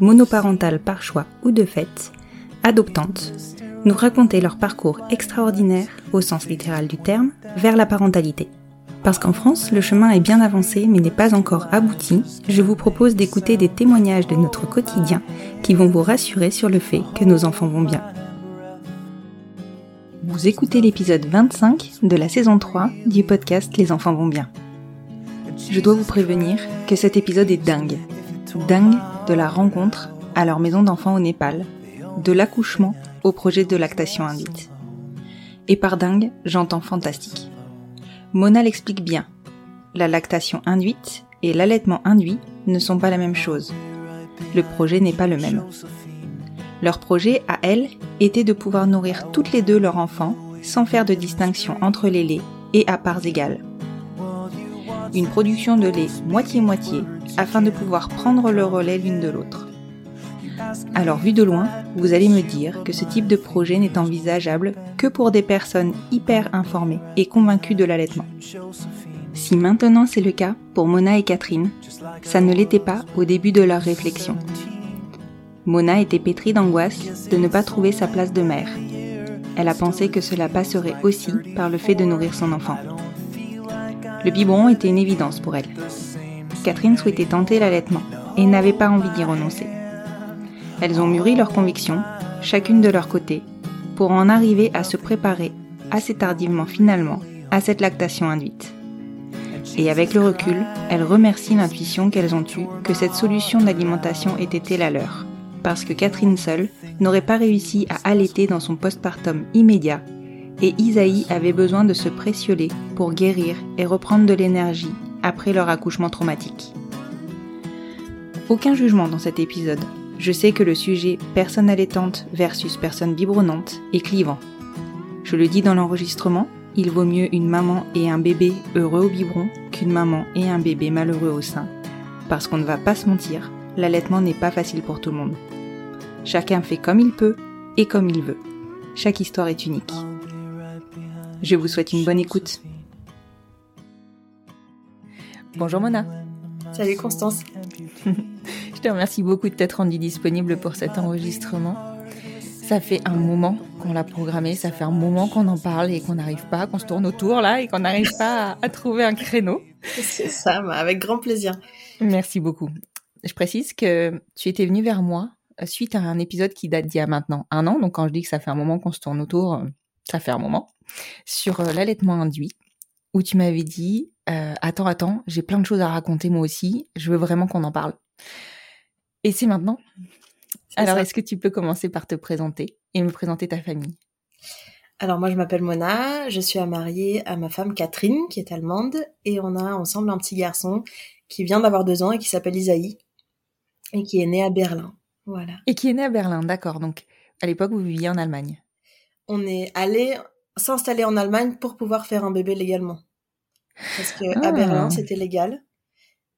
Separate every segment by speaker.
Speaker 1: monoparentales par choix ou de fait, adoptantes, nous raconter leur parcours extraordinaire, au sens littéral du terme, vers la parentalité. Parce qu'en France, le chemin est bien avancé mais n'est pas encore abouti, je vous propose d'écouter des témoignages de notre quotidien qui vont vous rassurer sur le fait que nos enfants vont bien. Vous écoutez l'épisode 25 de la saison 3 du podcast Les enfants vont bien. Je dois vous prévenir que cet épisode est dingue. Dingue de la rencontre à leur maison d'enfants au Népal, de l'accouchement au projet de lactation induite. Et par dingue, j'entends fantastique. Mona l'explique bien. La lactation induite et l'allaitement induit ne sont pas la même chose. Le projet n'est pas le même. Leur projet, à elles, était de pouvoir nourrir toutes les deux leurs enfants sans faire de distinction entre les laits et à parts égales. Une production de lait moitié-moitié afin de pouvoir prendre le relais l'une de l'autre. Alors vu de loin, vous allez me dire que ce type de projet n'est envisageable que pour des personnes hyper informées et convaincues de l'allaitement. Si maintenant c'est le cas pour Mona et Catherine, ça ne l'était pas au début de leur réflexion. Mona était pétrie d'angoisse de ne pas trouver sa place de mère. Elle a pensé que cela passerait aussi par le fait de nourrir son enfant. Le biberon était une évidence pour elle. Catherine souhaitait tenter l'allaitement et n'avait pas envie d'y renoncer. Elles ont mûri leurs convictions, chacune de leur côté, pour en arriver à se préparer assez tardivement finalement à cette lactation induite. Et avec le recul, elles remercient l'intuition qu'elles ont eue que cette solution d'alimentation ait été la leur, parce que Catherine seule n'aurait pas réussi à allaiter dans son postpartum immédiat, et Isaïe avait besoin de se précioler pour guérir et reprendre de l'énergie après leur accouchement traumatique. Aucun jugement dans cet épisode, je sais que le sujet personne allaitante versus personne biberonnante est clivant. Je le dis dans l'enregistrement, il vaut mieux une maman et un bébé heureux au biberon qu'une maman et un bébé malheureux au sein. Parce qu'on ne va pas se mentir, l'allaitement n'est pas facile pour tout le monde. Chacun fait comme il peut et comme il veut. Chaque histoire est unique. Je vous souhaite une bonne écoute. Bonjour Mona.
Speaker 2: Salut Constance.
Speaker 1: Je te remercie beaucoup de t'être rendue disponible pour cet enregistrement. Ça fait un moment qu'on l'a programmé, ça fait un moment qu'on en parle et qu'on n'arrive pas, qu'on se tourne autour là et qu'on n'arrive pas à, à, trouver un créneau.
Speaker 2: C'est ça, avec grand plaisir.
Speaker 1: Merci beaucoup. Je précise que tu étais venue vers moi suite à un épisode qui date d'il y a maintenant un an. Donc quand je dis que ça fait un moment qu'on se tourne autour, ça fait un moment. Sur l'allaitement induit, où tu m'avais dit euh, Attends, attends, j'ai plein de choses à raconter moi aussi, je veux vraiment qu'on en parle. Et c'est maintenant. Alors, est-ce que tu peux commencer par te présenter et me présenter ta famille?
Speaker 2: Alors, moi, je m'appelle Mona, je suis mariée à ma femme Catherine, qui est allemande, et on a ensemble un petit garçon qui vient d'avoir deux ans et qui s'appelle Isaïe, et qui est né à Berlin. Voilà.
Speaker 1: Et qui est né à Berlin, d'accord. Donc, à l'époque, vous viviez en Allemagne?
Speaker 2: On est allé s'installer en Allemagne pour pouvoir faire un bébé légalement. Parce que
Speaker 1: Ah.
Speaker 2: à Berlin, c'était légal.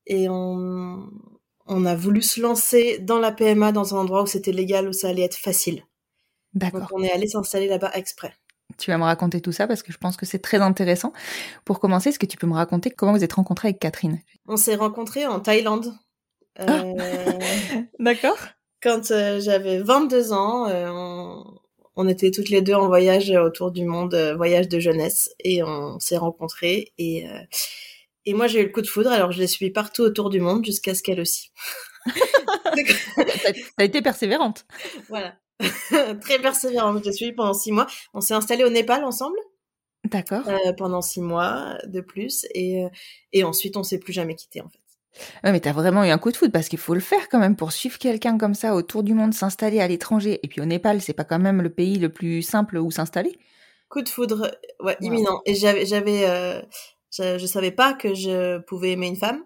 Speaker 2: Et on, on a voulu se lancer dans la PMA dans un endroit où c'était légal, où ça allait être facile. Donc on est allé s'installer là-bas exprès.
Speaker 1: Tu vas me raconter tout ça parce que je pense que c'est très intéressant. Pour commencer, est-ce que tu peux me raconter comment vous êtes rencontrés avec Catherine?
Speaker 2: On s'est rencontrés en Thaïlande.
Speaker 1: Ah.
Speaker 2: Euh,
Speaker 1: D'accord.
Speaker 2: quand euh, j'avais 22 ans, euh, on, on était toutes les deux en voyage autour du monde, euh, voyage de jeunesse, et on s'est rencontrés. Et, euh, et moi, j'ai eu le coup de foudre, alors je l'ai suivi partout autour du monde jusqu'à ce qu'elle aussi.
Speaker 1: T'as t'as été persévérante.
Speaker 2: Voilà. Très persévérante. Je l'ai suivi pendant six mois. On s'est installé au Népal ensemble
Speaker 1: D'accord.
Speaker 2: euh, pendant six mois de plus, et, euh, et ensuite on s'est plus jamais quitté en fait.
Speaker 1: Ouais, mais t'as vraiment eu un coup de foudre parce qu'il faut le faire quand même pour suivre quelqu'un comme ça autour du monde, s'installer à l'étranger. Et puis au Népal, c'est pas quand même le pays le plus simple où s'installer.
Speaker 2: Coup de foudre, ouais,
Speaker 1: Wow.
Speaker 2: imminent. Et j'avais, j'avais, euh, je, je savais pas que je pouvais aimer une femme.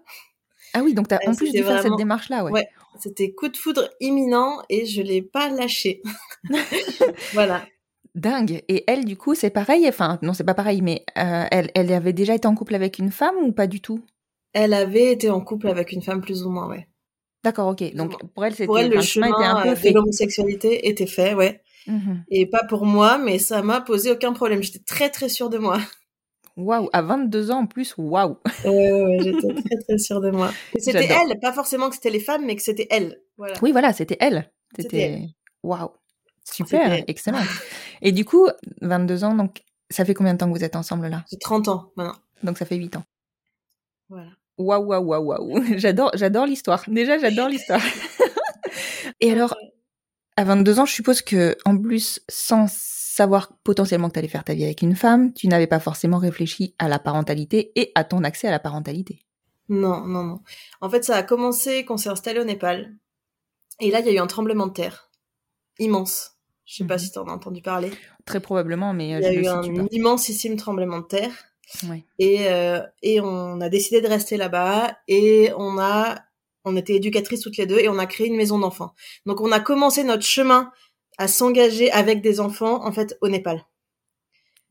Speaker 1: Ah oui, donc t'as
Speaker 2: Euh,
Speaker 1: en plus dû faire cette démarche-là, ouais.
Speaker 2: Ouais. C'était coup de foudre imminent et je l'ai pas lâché. voilà.
Speaker 1: Dingue. Et elle, du coup, c'est pareil. Enfin, non, c'est pas pareil, mais euh, elle, elle avait déjà été en couple avec une femme ou pas du tout?
Speaker 2: Elle avait été en couple avec une femme plus ou moins, ouais.
Speaker 1: D'accord, ok. Donc pour elle, c'était
Speaker 2: Pour elle, le chemin
Speaker 1: était un peu
Speaker 2: euh,
Speaker 1: fait.
Speaker 2: de l'homosexualité était fait, ouais.
Speaker 1: Mhm.
Speaker 2: Et pas pour moi, mais ça m'a posé aucun problème. J'étais très très sûre de moi.
Speaker 1: Waouh, à 22 ans en plus, waouh.
Speaker 2: Ouais, ouais, ouais, j'étais très très sûre de moi. C'était elle, pas forcément que c'était les femmes, mais que c'était elle. Voilà.
Speaker 1: Oui, voilà, c'était elle.
Speaker 2: C'était
Speaker 1: waouh. Super, excellent. Et du coup, 22 ans, donc ça fait combien de temps que vous êtes ensemble là?
Speaker 2: J'ai 30 ans maintenant.
Speaker 1: Donc ça fait 8 ans.
Speaker 2: Voilà.
Speaker 1: Waouh, waouh, waouh, waouh. J'adore, j'adore l'histoire. Déjà, j'adore l'histoire. Et alors, à 22 ans, je suppose que, en plus, sans savoir potentiellement que tu allais faire ta vie avec une femme, tu n'avais pas forcément réfléchi à la parentalité et à ton accès à la parentalité.
Speaker 2: Non, non, non. En fait, ça a commencé qu'on s'est installé au Népal. Et là, il y a eu un tremblement de terre. Immense. Je sais pas
Speaker 1: Mhm.
Speaker 2: si tu en as entendu parler.
Speaker 1: Très probablement, mais euh,
Speaker 2: Il y a eu un immensissime tremblement de terre.
Speaker 1: Ouais.
Speaker 2: Et, euh, et on a décidé de rester là-bas. Et on a, on était éducatrices toutes les deux et on a créé une maison d'enfants. Donc, on a commencé notre chemin à s'engager avec des enfants, en fait, au Népal.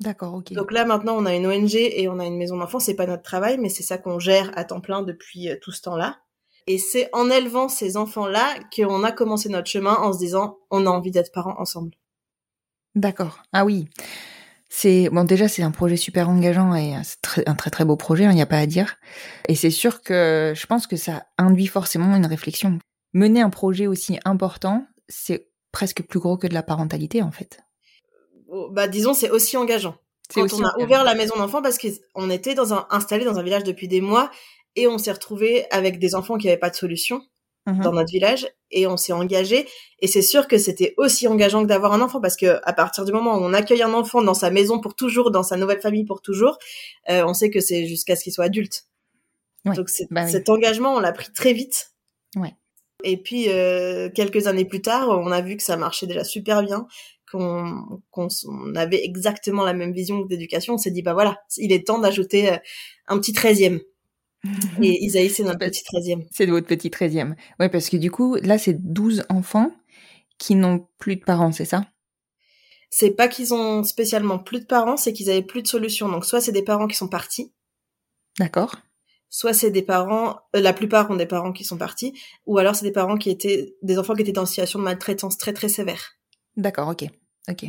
Speaker 1: D'accord, ok.
Speaker 2: Donc là, maintenant, on a une ONG et on a une maison d'enfants. C'est pas notre travail, mais c'est ça qu'on gère à temps plein depuis euh, tout ce temps-là. Et c'est en élevant ces enfants-là qu'on a commencé notre chemin en se disant, on a envie d'être parents ensemble.
Speaker 1: D'accord. Ah oui. C'est bon déjà c'est un projet super engageant et c'est très- un très très beau projet, il n'y a pas à dire. Et c'est sûr que je pense que ça induit forcément une réflexion. Mener un projet aussi important, c'est presque plus gros que de la parentalité en fait.
Speaker 2: Oh, Bah, disons, c'est aussi engageant.
Speaker 1: C'est
Speaker 2: Quand
Speaker 1: aussi
Speaker 2: on a
Speaker 1: engageant.
Speaker 2: ouvert la maison d'enfants, parce qu'on était dans un, installé dans un village depuis des mois et on s'est retrouvé avec des enfants qui n'avaient pas de solution
Speaker 1: Mhm.
Speaker 2: dans notre village et on s'est engagé et c'est sûr que c'était aussi engageant que d'avoir un enfant parce que à partir du moment où on accueille un enfant dans sa maison pour toujours dans sa nouvelle famille pour toujours euh, on sait que c'est jusqu'à ce qu'il soit adulte
Speaker 1: Ouais,
Speaker 2: donc
Speaker 1: bah oui.
Speaker 2: cet engagement on l'a pris très vite
Speaker 1: Ouais.
Speaker 2: et puis euh, quelques années plus tard on a vu que ça marchait déjà super bien qu'on on avait exactement la même vision d'éducation on s'est dit bah voilà il est temps d'ajouter euh, un petit treizième et Isaïe c'est notre petit treizième
Speaker 1: C'est de votre petit 13e. Ouais, parce que du coup, là, c'est 12 enfants qui n'ont plus de parents, c'est ça?
Speaker 2: C'est pas qu'ils ont spécialement plus de parents, c'est qu'ils avaient plus de solution. Donc soit c'est des parents qui sont partis,
Speaker 1: D'accord
Speaker 2: soit c'est des parents, euh, la plupart ont des parents qui sont partis, ou alors c'est des parents qui étaient, des enfants qui étaient en situation de maltraitance très très sévère.
Speaker 1: D'accord, ok. Ok.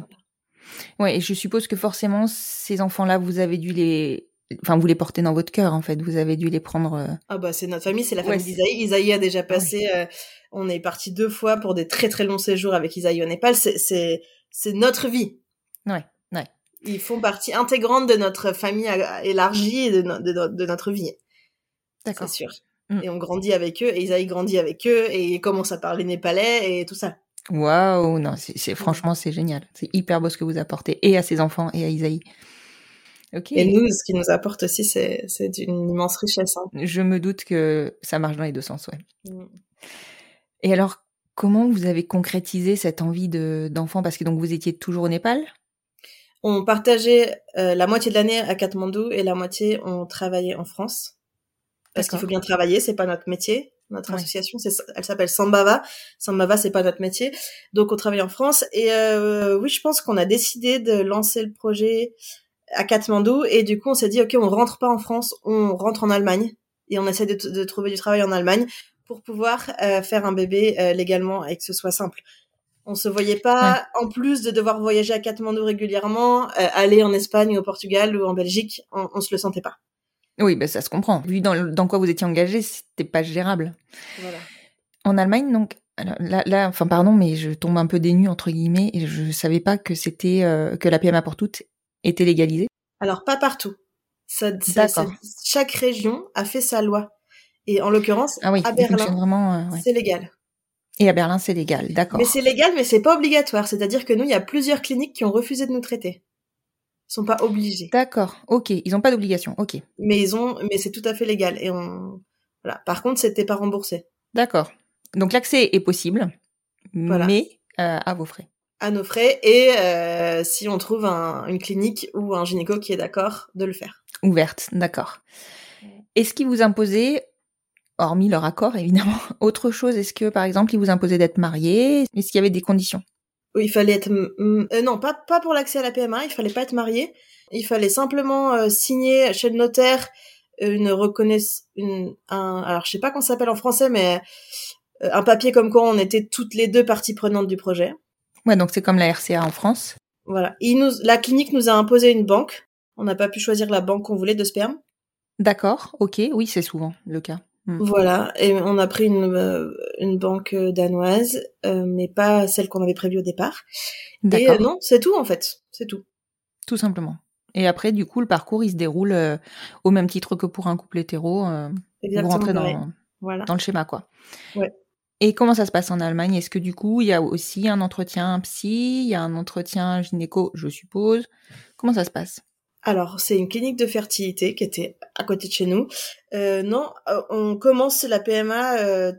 Speaker 1: Ouais, et je suppose que forcément, ces enfants-là, vous avez dû les. Enfin, vous les portez dans votre cœur, en fait. Vous avez dû les prendre. euh,
Speaker 2: Ah bah c'est notre famille, c'est la
Speaker 1: Ouais,
Speaker 2: famille
Speaker 1: c'est-
Speaker 2: d'Isaïe. Isaïe a déjà passé, euh, on est parti deux fois pour des très très longs séjours avec Isaïe au Népal. C'est c'est c'est notre vie.
Speaker 1: Ouais, ouais.
Speaker 2: Ils font partie intégrante de notre famille a- élargie et de, no- de no- de notre vie. C'est
Speaker 1: D'accord.
Speaker 2: sûr.
Speaker 1: Mm.
Speaker 2: Et on grandit avec eux, et Isaïe grandit avec eux, et il commence à parler népalais et tout ça.
Speaker 1: Waouh, non, c'est c'est- franchement, c'est génial. C'est hyper beau ce que vous apportez, et à ses enfants, et à Isaïe.
Speaker 2: Et nous, ce qui nous apporte aussi, c'est c'est d'une immense richesse. hein.
Speaker 1: Je me doute que ça marche dans les deux sens, ouais.
Speaker 2: Mm.
Speaker 1: Et alors, comment vous avez concrétisé cette envie de d'enfant? Parce que donc vous étiez toujours au Népal?
Speaker 2: On partageait euh, la moitié de l'année à Katmandou et la moitié on travaillait en France. Parce qu'il faut bien travailler, c'est pas notre métier. Notre
Speaker 1: Ouais.
Speaker 2: association, c'est, elle s'appelle Sambava. Sambava, c'est pas notre métier. Donc on travaille en France. Et euh, oui, je pense qu'on a décidé de lancer le projet à Katmandou. Et du coup, on s'est dit, OK, on rentre pas en France, on rentre en Allemagne. Et on essaie de, de trouver du travail en Allemagne pour pouvoir euh, faire un bébé euh, légalement et que ce soit simple. On se voyait pas, en plus de devoir voyager à Katmandou régulièrement, euh, aller en Espagne, au Portugal ou en Belgique, on, on se le sentait pas.
Speaker 1: Oui, ben ça se comprend. Vu dans, dans quoi vous étiez engagé, c'était pas gérable.
Speaker 2: Voilà.
Speaker 1: En Allemagne, donc, alors, là, là, enfin, pardon, mais je tombe un peu dénue entre guillemets et je savais pas que c'était euh, que la PMA pour toutes était légalisée.
Speaker 2: Alors pas partout. Ça, ça- ça-
Speaker 1: D'accord.
Speaker 2: chaque région a fait sa loi. Et en l'occurrence,
Speaker 1: Ah oui,
Speaker 2: à Berlin,
Speaker 1: euh, ouais.
Speaker 2: c'est légal.
Speaker 1: Et à Berlin, c'est légal, d'accord.
Speaker 2: Mais c'est légal, mais c'est pas obligatoire. C'est-à-dire que nous, il y a plusieurs cliniques qui ont refusé de nous traiter. Ils sont pas obligés.
Speaker 1: D'accord, ok. Ils ont pas d'obligation, ok.
Speaker 2: Mais ils ont, mais c'est tout à fait légal. Et on, voilà. Par contre, c'était pas remboursé.
Speaker 1: D'accord. Donc l'accès est possible,
Speaker 2: Voilà.
Speaker 1: mais euh, à vos frais.
Speaker 2: À nos frais. Et euh, si on trouve un- une clinique ou un gynéco qui est d'accord de le faire.
Speaker 1: Ouverte, d'accord. Est-ce qu'ils vous imposaient, hormis leur accord évidemment, autre chose? Est-ce que par exemple ils vous imposaient d'être marié? Est-ce qu'il y avait des conditions?
Speaker 2: Oui, il fallait être, euh, non, pas, pas pour l'accès à la PMA. Il fallait pas être marié. Il fallait simplement euh, signer chez le notaire une reconnaissance, une, un, alors je sais pas comment ça s'appelle en français, mais euh, un papier comme quoi on était toutes les deux parties prenantes du projet.
Speaker 1: Ouais, donc c'est comme la RCA en France.
Speaker 2: Voilà. Il nous, la clinique nous a imposé une banque. On n'a pas pu choisir la banque qu'on voulait de sperme.
Speaker 1: D'accord, ok. Oui, c'est souvent le cas. Mm.
Speaker 2: Voilà. Et on a pris une, euh, une banque euh, danoise, euh, mais pas celle qu'on avait prévue au départ. Et
Speaker 1: D'accord,
Speaker 2: euh, non, c'est tout en fait. C'est tout.
Speaker 1: tout simplement. Et après, du coup, le parcours, il se déroule au même titre que pour un couple hétéro. vous rentrez dans,
Speaker 2: Voilà.
Speaker 1: dans le schéma, quoi.
Speaker 2: Ouais.
Speaker 1: Et comment ça se passe en Allemagne? Est-ce que du coup, il y a aussi un entretien psy, il y a un entretien gynéco, je suppose? Comment ça se passe?
Speaker 2: Alors, c'est une clinique de fertilité qui était à côté de chez nous. Euh, non, euh, on commence la PMA euh,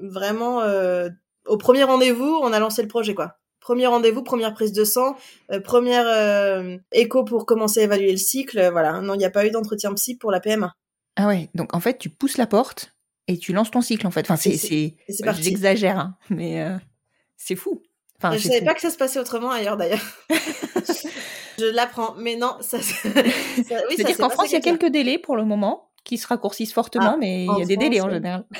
Speaker 2: vraiment euh, au premier rendez-vous, on a lancé le projet quoi. Premier rendez-vous, première prise de sang, euh, première euh, écho pour commencer à évaluer le cycle. Voilà, non, il n'y a pas eu d'entretien psy pour la PMA.
Speaker 1: Ah ouais, donc en fait, tu pousses la porte et tu lances ton cycle, en fait. Enfin, c'est...
Speaker 2: C'est-
Speaker 1: bah. J'exagère, hein, mais euh, c'est fou. Enfin,
Speaker 2: je savais pas que ça se passait autrement ailleurs d'ailleurs. je l'apprends, mais non, ça. ça- oui,
Speaker 1: C'est-à-dire qu'en France, il y a quelques délais pour le moment qui se raccourcissent fortement,
Speaker 2: Ah,
Speaker 1: mais il y a des délais en général.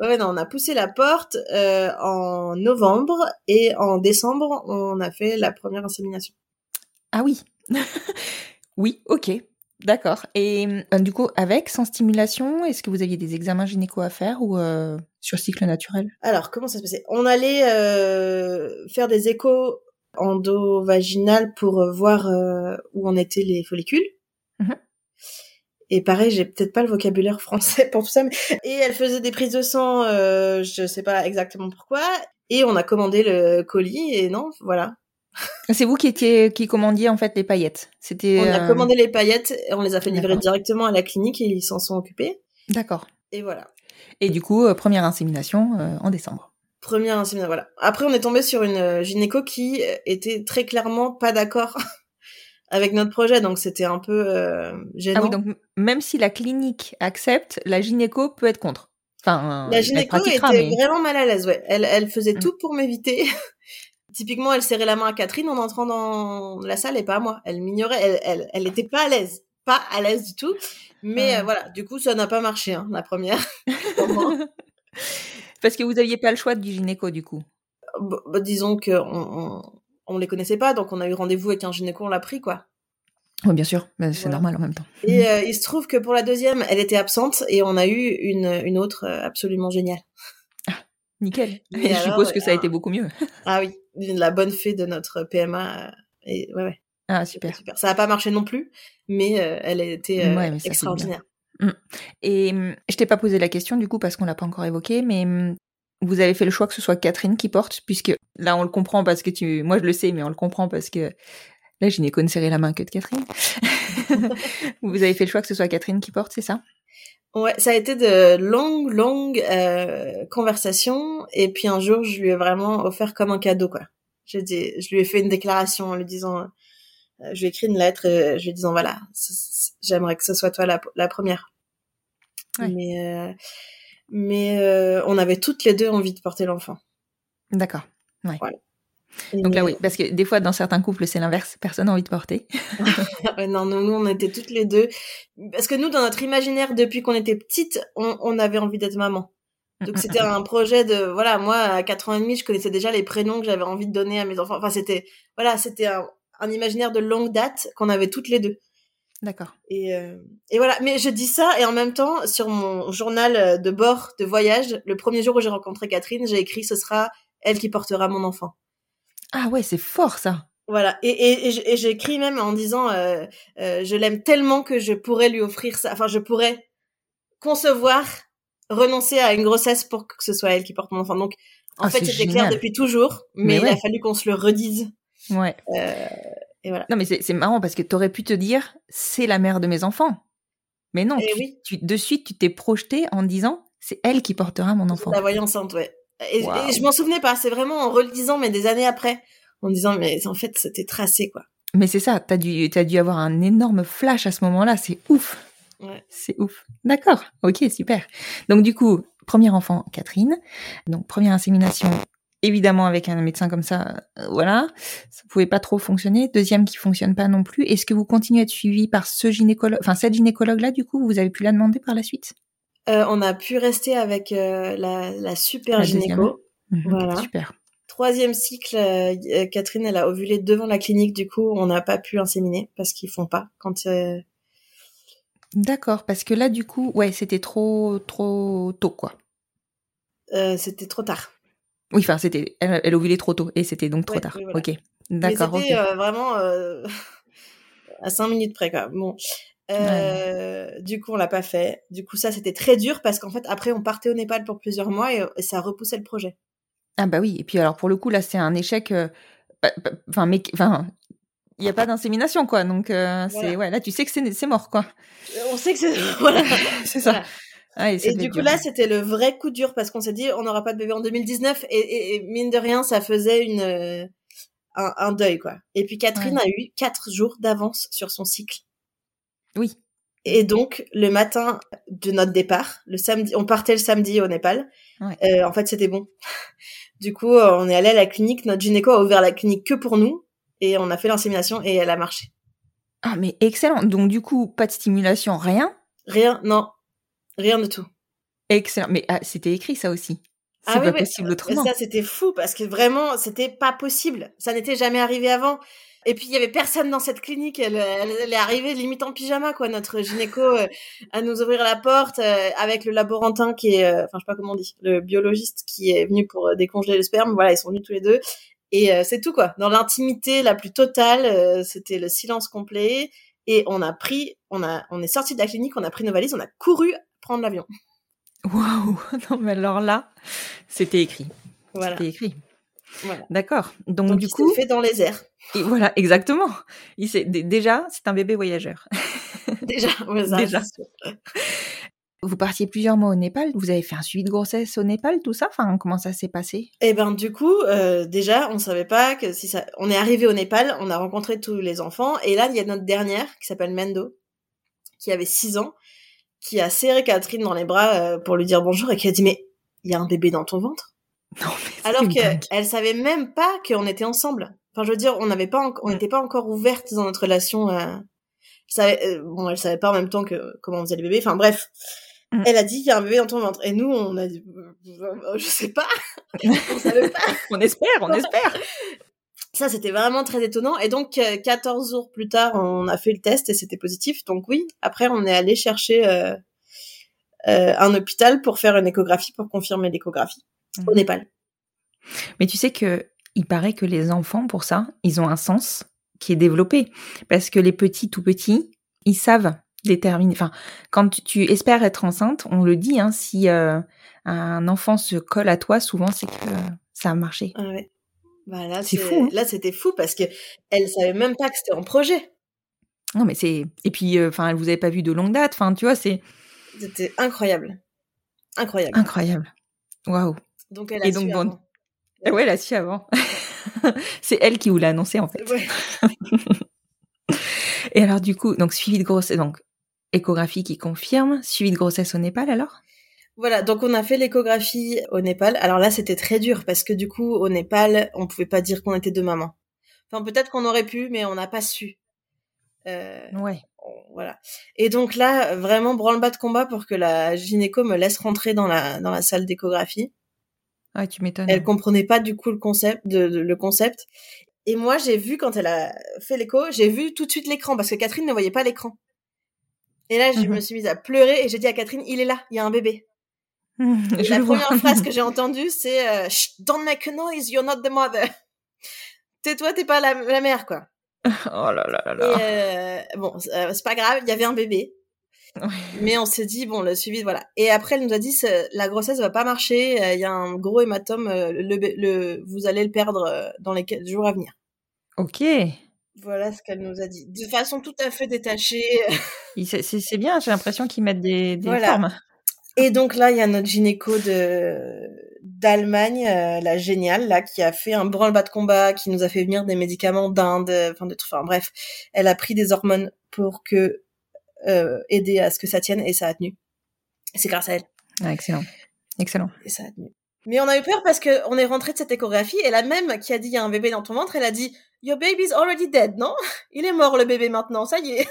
Speaker 2: Ouais, non, on a poussé la porte euh, en novembre et en décembre, on a fait la première insémination.
Speaker 1: Ah oui. oui, ok. D'accord. Et euh, du coup, avec, sans stimulation, est-ce que vous aviez des examens gynéco à faire ou euh, sur cycle naturel?
Speaker 2: Alors, comment ça se passait? On allait euh, faire des échos endovaginales pour euh, voir euh, où en étaient les follicules.
Speaker 1: Mhm.
Speaker 2: Et pareil, j'ai peut-être pas le vocabulaire français pour tout ça. Mais... Et elle faisait des prises de sang, euh, je sais pas exactement pourquoi. Et on a commandé le colis et non, voilà.
Speaker 1: C'est vous qui étiez qui commandiez en fait les paillettes. C'était.
Speaker 2: On a
Speaker 1: euh,
Speaker 2: commandé les paillettes, et on les a fait livrer directement à la clinique et ils s'en sont occupés.
Speaker 1: D'accord.
Speaker 2: Et voilà.
Speaker 1: Et du coup, euh, première insémination euh, en décembre.
Speaker 2: Première insémination, voilà. Après, on est tombé sur une gynéco qui était très clairement pas d'accord avec notre projet, donc c'était un peu euh, gênant.
Speaker 1: Ah oui, donc même si la clinique accepte, la gynéco peut être contre. Enfin,
Speaker 2: la gynéco était
Speaker 1: mais-
Speaker 2: vraiment mal à l'aise, ouais. Elle, elle faisait
Speaker 1: Mm.
Speaker 2: tout pour m'éviter. Typiquement, elle serrait la main à Catherine en entrant dans la salle et pas à moi. Elle m'ignorait, elle, elle, elle était pas à l'aise, pas à l'aise du tout. Mais
Speaker 1: Ah.
Speaker 2: euh, voilà, du coup, ça n'a pas marché, hein, la première.
Speaker 1: Parce que vous aviez pas le choix du gynéco du coup.
Speaker 2: Bah, bah, disons que on, les connaissait pas, donc on a eu rendez-vous avec un gynéco, on l'a pris, quoi.
Speaker 1: Oui, bien sûr, mais c'est
Speaker 2: Voilà.
Speaker 1: normal en même temps.
Speaker 2: Et euh, il se trouve que pour la deuxième, elle était absente et on a eu une, une autre euh, absolument géniale.
Speaker 1: Nickel.
Speaker 2: Mais
Speaker 1: Et je
Speaker 2: alors,
Speaker 1: suppose que ça a été beaucoup mieux.
Speaker 2: Ah oui, la bonne fée de notre PMA. euh, et ouais, ouais,
Speaker 1: Ah super.
Speaker 2: super. Ça n'a pas marché non plus, mais euh, elle a été euh,
Speaker 1: Ouais,
Speaker 2: extraordinaire.
Speaker 1: Et hum, je t'ai pas posé la question du coup parce qu'on l'a pas encore évoqué, mais hum, vous avez fait le choix que ce soit Catherine qui porte, puisque là on le comprend parce que tu, moi je le sais, mais on le comprend parce que là je n'ai serrer la main que de Catherine. vous avez fait le choix que ce soit Catherine qui porte, c'est ça?
Speaker 2: Ouais, ça a été de longues, longues euh, conversations. Et puis un jour, je lui ai vraiment offert comme un cadeau, quoi. J'ai dit, je lui ai fait une déclaration en lui disant, euh, je lui ai écrit une lettre, euh, je lui ai disant voilà, j'aimerais que ce soit toi la, la première.
Speaker 1: Ouais.
Speaker 2: Mais euh, mais euh, on avait toutes les deux envie de porter l'enfant.
Speaker 1: D'accord.
Speaker 2: Et-
Speaker 1: Donc là oui, parce que des fois dans certains couples c'est l'inverse, personne n'a envie de porter.
Speaker 2: Non, nous, on était toutes les deux. Parce que nous, dans notre imaginaire, depuis qu'on était petite, on, on avait envie d'être maman. Donc c'était un projet de voilà, moi à 4 ans et demi, je connaissais déjà les prénoms que j'avais envie de donner à mes enfants. Enfin c'était voilà, c'était un, un imaginaire de longue date qu'on avait toutes les deux.
Speaker 1: D'accord.
Speaker 2: Et, euh, et voilà, mais je dis ça et en même temps sur mon journal euh, de bord de voyage, le premier jour où j'ai rencontré Catherine, j'ai écrit ce sera elle qui portera mon enfant.
Speaker 1: Ah ouais, c'est fort ça.
Speaker 2: Voilà, et, et, et j'ai écrit même en disant euh, euh, je l'aime tellement que je pourrais lui offrir ça, enfin je pourrais concevoir renoncer à une grossesse pour que ce soit elle qui porte mon enfant. Donc en
Speaker 1: Ah,
Speaker 2: fait c'était clair depuis toujours, mais,
Speaker 1: Mais
Speaker 2: il
Speaker 1: ouais.
Speaker 2: a fallu qu'on se le redise.
Speaker 1: Ouais.
Speaker 2: Euh, et voilà.
Speaker 1: Non, mais c'est marrant parce que t'aurais pu te dire, c'est la mère de mes enfants. Mais non,
Speaker 2: Eh
Speaker 1: tu,
Speaker 2: oui.
Speaker 1: tu- de suite, tu t'es projeté en disant, c'est elle qui portera mon enfant.
Speaker 2: La voyance enceinte, ouais. Et, je m'en souvenais pas, c'est vraiment en relisant, mais des années après, en disant, mais en fait, c'était tracé, quoi.
Speaker 1: Mais c'est ça, t'as dû, t'as dû avoir un énorme flash à ce moment-là, c'est ouf.
Speaker 2: Ouais.
Speaker 1: C'est ouf. D'accord, ok, super. Donc du coup, premier enfant, Catherine. Donc première insémination, évidemment avec un médecin comme ça, euh, voilà. Ça pouvait pas trop fonctionner. Deuxième qui fonctionne pas non plus. Est-ce que vous continuez à être suivi par ce gynécologue, enfin cette gynécologue-là, du coup, vous avez pu la demander par la suite?
Speaker 2: Euh, on a pu rester avec euh, la, la super
Speaker 1: La
Speaker 2: gynéco.
Speaker 1: Mhm,
Speaker 2: Voilà.
Speaker 1: Super.
Speaker 2: Troisième cycle, euh, Catherine, elle a ovulé devant la clinique, du coup, on n'a pas pu inséminer parce qu'ils font pas quand.
Speaker 1: D'accord, parce que là, du coup, ouais, c'était trop, trop tôt, quoi.
Speaker 2: c'était trop tard.
Speaker 1: Oui, enfin, c'était, elle, elle ovulait trop tôt, et c'était donc trop
Speaker 2: Ouais,
Speaker 1: tard.
Speaker 2: voilà.
Speaker 1: Ok. D'accord,
Speaker 2: c'était euh, vraiment à cinq minutes près, quoi. Bon. Euh, Du coup, on l'a pas fait. Du coup, ça, c'était très dur parce qu'en fait, après, on partait au Népal pour plusieurs mois et, et ça repoussait le projet.
Speaker 1: Ah bah oui, et puis alors pour le coup là c'est un échec, euh, enfin mais enfin il y a pas d'insémination quoi, donc euh, c'est
Speaker 2: Voilà.
Speaker 1: ouais là tu sais que c'est c'est mort quoi.
Speaker 2: Euh, On sait que c'est voilà.
Speaker 1: c'est ça.
Speaker 2: Voilà.
Speaker 1: Ah,
Speaker 2: Et du coup,
Speaker 1: dur.
Speaker 2: là, c'était le vrai coup dur parce qu'on s'est dit, on n'aura pas de bébé en 2019 et, et- et mine de rien, ça faisait une un, un deuil quoi. Et puis Catherine a eu quatre jours d'avance sur son cycle.
Speaker 1: Oui.
Speaker 2: Et donc, le matin de notre départ, le samedi, on partait le samedi au Népal.
Speaker 1: Ouais.
Speaker 2: Euh, en fait, c'était bon. Du coup, euh, on est allé à la clinique. Notre gynéco a ouvert la clinique que pour nous. Et on a fait l'insémination et elle a marché.
Speaker 1: Ah mais excellent. Donc du coup pas de stimulation, rien?
Speaker 2: Rien, non. Rien de tout.
Speaker 1: Excellent. Mais ah, c'était écrit ça aussi. C'est
Speaker 2: Ah
Speaker 1: pas
Speaker 2: oui.
Speaker 1: possible autrement.
Speaker 2: Ça, c'était fou parce que vraiment, c'était pas possible. Ça n'était jamais arrivé avant. Et puis, il y avait personne dans cette clinique. Elle, elle, elle est arrivée limite en pyjama, quoi. Notre gynéco euh, à nous ouvrir la porte euh, avec le laborantin qui est, euh, enfin, je sais pas comment on dit, le biologiste qui est venu pour euh, décongeler le sperme. Voilà, ils sont venus tous les deux. Et euh, c'est tout, quoi. Dans l'intimité la plus totale, euh, c'était le silence complet. Et on a pris, on a, on est sorti de la clinique, on a pris nos valises, on a couru prendre l'avion.
Speaker 1: Waouh. Non mais alors là c'était écrit.
Speaker 2: Voilà.
Speaker 1: C'était écrit.
Speaker 2: Voilà.
Speaker 1: D'accord. Donc,
Speaker 2: Donc,
Speaker 1: du
Speaker 2: il
Speaker 1: coup
Speaker 2: fait dans les airs.
Speaker 1: et voilà exactement. Il déjà c'est un bébé voyageur.
Speaker 2: Déjà, ouais, ça,
Speaker 1: Déjà. Vous partiez plusieurs mois au Népal. Vous avez fait un suivi de grossesse au Népal, tout ça? Enfin comment ça s'est passé?
Speaker 2: Et ben du coup, euh, déjà, on savait pas que si ça. On est arrivé au Népal, on a rencontré tous les enfants, et là il y a notre dernière qui s'appelle Mendo, qui avait 6 ans, qui a serré Catherine dans les bras euh, pour lui dire bonjour et qui a dit mais il y a un bébé dans ton ventre?
Speaker 1: Non mais
Speaker 2: Alors
Speaker 1: c'est dingue.
Speaker 2: que elle savait même pas qu'on était ensemble. Enfin je veux dire, on n'avait pas, en- on n'était pas encore ouverte dans notre relation. Euh... Elle savait, euh, bon, elle savait pas en même temps que comment on faisait les bébés. Enfin bref.
Speaker 1: Mm.
Speaker 2: Elle a dit il y a un bébé dans ton ventre et nous on a dit euh, je sais pas on savait pas
Speaker 1: On espère, on espère.
Speaker 2: Ça, c'était vraiment très étonnant. Et donc, euh, 14 jours plus tard, on a fait le test et c'était positif. Donc oui, après, on est allé chercher euh, euh, un hôpital pour faire une échographie, pour confirmer l'échographie au
Speaker 1: Mhm.
Speaker 2: Népal.
Speaker 1: Mais tu sais que il paraît que les enfants, pour ça, ils ont un sens qui est développé. Parce que les petits, tout petits, ils savent déterminer. Enfin, quand tu, tu espères être enceinte, on le dit, hein, si euh, un enfant se colle à toi, souvent, c'est que ça a marché.
Speaker 2: Ah ouais. Bah, là,
Speaker 1: C'est fou, hein.
Speaker 2: Là, c'était fou parce que elle savait même pas que c'était en projet.
Speaker 1: Non, mais c'est. Et puis, euh, enfin, elle vous avait pas vu de longue date. Enfin, tu vois, c'est
Speaker 2: C'était incroyable. Incroyable.
Speaker 1: incroyable. Waouh.
Speaker 2: Donc, elle a
Speaker 1: Et donc,
Speaker 2: su
Speaker 1: bon,
Speaker 2: avant.
Speaker 1: Ouais, elle a su avant. c'est elle qui vous l'a annoncé en fait.
Speaker 2: Ouais.
Speaker 1: Et alors du coup, donc suivi de grossesse, donc échographie qui confirme, suivi de grossesse au Népal alors?
Speaker 2: Voilà, donc on a fait l'échographie au Népal. Alors là, c'était très dur parce que du coup, au Népal, on pouvait pas dire qu'on était deux mamans. Enfin, peut-être qu'on aurait pu, mais on n'a pas su. Euh,
Speaker 1: Ouais.
Speaker 2: voilà. Et donc là, vraiment branle-bas de combat pour que la gynéco me laisse rentrer dans la dans la salle d'échographie.
Speaker 1: Ouais, tu m'étonnes.
Speaker 2: Elle comprenait pas du coup le concept de, de- le concept. Et moi, j'ai vu quand elle a fait l'écho, j'ai vu tout de suite l'écran parce que Catherine ne voyait pas l'écran. Et là, je
Speaker 1: Mhm.
Speaker 2: me suis mise à pleurer et j'ai dit à Catherine, il est là, il y a un bébé. Et
Speaker 1: Je
Speaker 2: la
Speaker 1: vois.
Speaker 2: première phrase que j'ai entendue, c'est euh, Shh, Don't make a noise, you're not the mother. Tais-toi, t'es pas la, la mère, quoi.
Speaker 1: Oh là là là
Speaker 2: Et
Speaker 1: là.
Speaker 2: euh, bon, euh, c'est pas grave, il y avait un bébé.
Speaker 1: Ouais.
Speaker 2: Mais on s'est dit, bon, le suivi, voilà. Et après, elle nous a dit, la grossesse va pas marcher, euh, il y a un gros hématome, euh, le, le, vous allez le perdre euh, dans les jours à venir.
Speaker 1: Ok.
Speaker 2: Voilà ce qu'elle nous a dit. De façon tout à fait détachée.
Speaker 1: C'est bien, j'ai l'impression qu'ils mettent des, des
Speaker 2: Voilà.
Speaker 1: formes.
Speaker 2: Et donc là, il y a notre gynéco de d'Allemagne, euh, la géniale, là, qui a fait un branle-bas de combat, qui nous a fait venir des médicaments d'Inde, enfin de. Enfin bref, elle a pris des hormones pour que euh, aider à ce que ça tienne et ça a tenu. C'est grâce à elle
Speaker 1: Ah, excellent. Excellent.
Speaker 2: et ça a tenu. Mais on a eu peur parce que on est rentré de cette échographie et la même qui a dit il y a un bébé dans ton ventre, elle a dit Your baby's already dead, non? Il est mort le bébé maintenant, ça y est.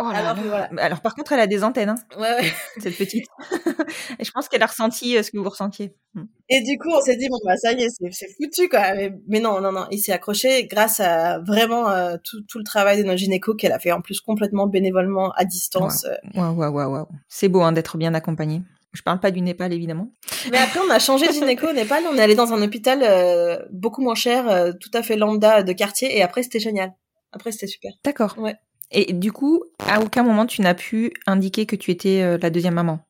Speaker 1: Oh là
Speaker 2: Alors
Speaker 1: là.
Speaker 2: que voilà.
Speaker 1: Mais Alors par contre, elle a des antennes, hein,
Speaker 2: Ouais, ouais.
Speaker 1: cette petite. Et je pense qu'elle a ressenti euh, ce que vous ressentiez. Hmm.
Speaker 2: Et du coup, on s'est dit, bon, bah, ça y est, c'est, foutu, quoi. Mais, mais non, non, non, il s'est accroché grâce à vraiment euh, tout, tout le travail de notre gynéco qu'elle a fait en plus complètement bénévolement à distance. euh.
Speaker 1: Waouh, waouh, waouh, waouh. C'est beau hein, d'être bien accompagné. Je parle pas du Népal, évidemment.
Speaker 2: Mais après, on a changé de gynéco au Népal. On est allé dans un hôpital euh, beaucoup moins cher, euh, tout à fait lambda de quartier. Et après, c'était génial. Après, c'était super.
Speaker 1: D'accord.
Speaker 2: Ouais.
Speaker 1: Et du coup, à aucun moment tu n'as pu indiquer que tu étais euh, la deuxième maman?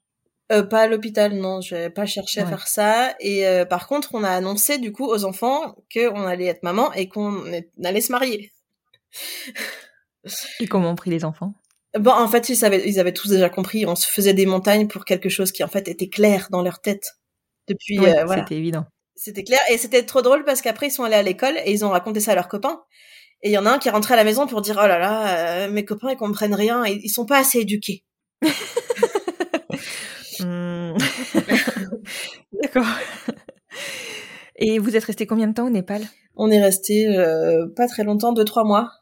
Speaker 2: Euh, pas à l'hôpital, non, je n'ai pas cherché à faire ça. Et euh, par contre, on a annoncé du coup aux enfants qu'on allait être maman et qu'on allait se marier.
Speaker 1: Et comment ont pris les enfants?
Speaker 2: Bon, en fait, ils, savaient, ils avaient tous déjà compris. On se faisait des montagnes pour quelque chose qui, en fait, était clair dans leur tête. Depuis,
Speaker 1: Ouais,
Speaker 2: voilà.
Speaker 1: C'était évident.
Speaker 2: C'était clair. Et c'était trop drôle parce qu'après, ils sont allés à l'école et ils ont raconté ça à leurs copains. Et il y en a un qui est rentré à la maison pour dire, oh là là, euh, mes copains, ils comprennent rien. Ils, ils sont pas assez éduqués.
Speaker 1: Hmm. D'accord. Et vous êtes resté combien de temps au Népal?
Speaker 2: On est resté euh, pas très longtemps, deux, trois mois.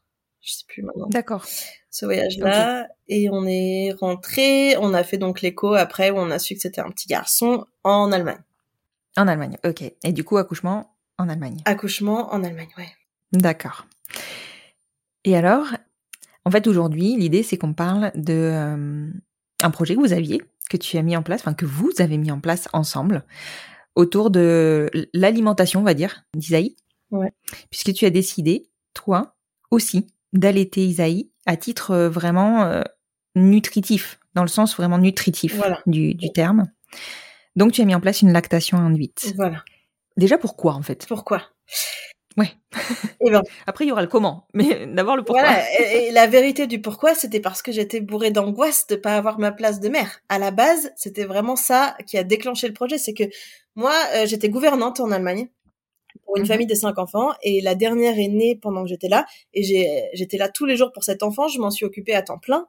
Speaker 2: Je sais plus maintenant.
Speaker 1: D'accord.
Speaker 2: Ce voyage-là. Et on est rentré. On a fait donc l'écho après où on a su que c'était un petit garçon en Allemagne.
Speaker 1: En Allemagne, ok. Et du coup, accouchement en Allemagne.
Speaker 2: Accouchement en Allemagne, ouais.
Speaker 1: D'accord. Et alors, en fait, aujourd'hui, l'idée, c'est qu'on parle de euh, un projet que vous aviez, que tu as mis en place, enfin que vous avez mis en place ensemble, autour de l'alimentation, on va dire, d'Isaïe.
Speaker 2: Ouais.
Speaker 1: Puisque tu as décidé, toi aussi, d'allaiter Isaïe à titre euh, vraiment euh, nutritif, dans le sens vraiment nutritif
Speaker 2: Voilà.
Speaker 1: du, du terme. Donc, tu as mis en place une lactation induite.
Speaker 2: Voilà.
Speaker 1: Déjà, pourquoi, en fait?
Speaker 2: Pourquoi?
Speaker 1: Ouais.
Speaker 2: Eh ben,
Speaker 1: Après, il y aura le comment, mais d'abord le pourquoi.
Speaker 2: Voilà, et, et la vérité du pourquoi, c'était parce que j'étais bourrée d'angoisse de pas avoir ma place de mère. À la base, c'était vraiment ça qui a déclenché le projet, c'est que moi, euh, j'étais gouvernante en Allemagne pour une
Speaker 1: Mhm.
Speaker 2: famille de cinq enfants, et la dernière est née pendant que j'étais là, et j'ai, j'étais là tous les jours pour cet enfant, je m'en suis occupée à temps plein,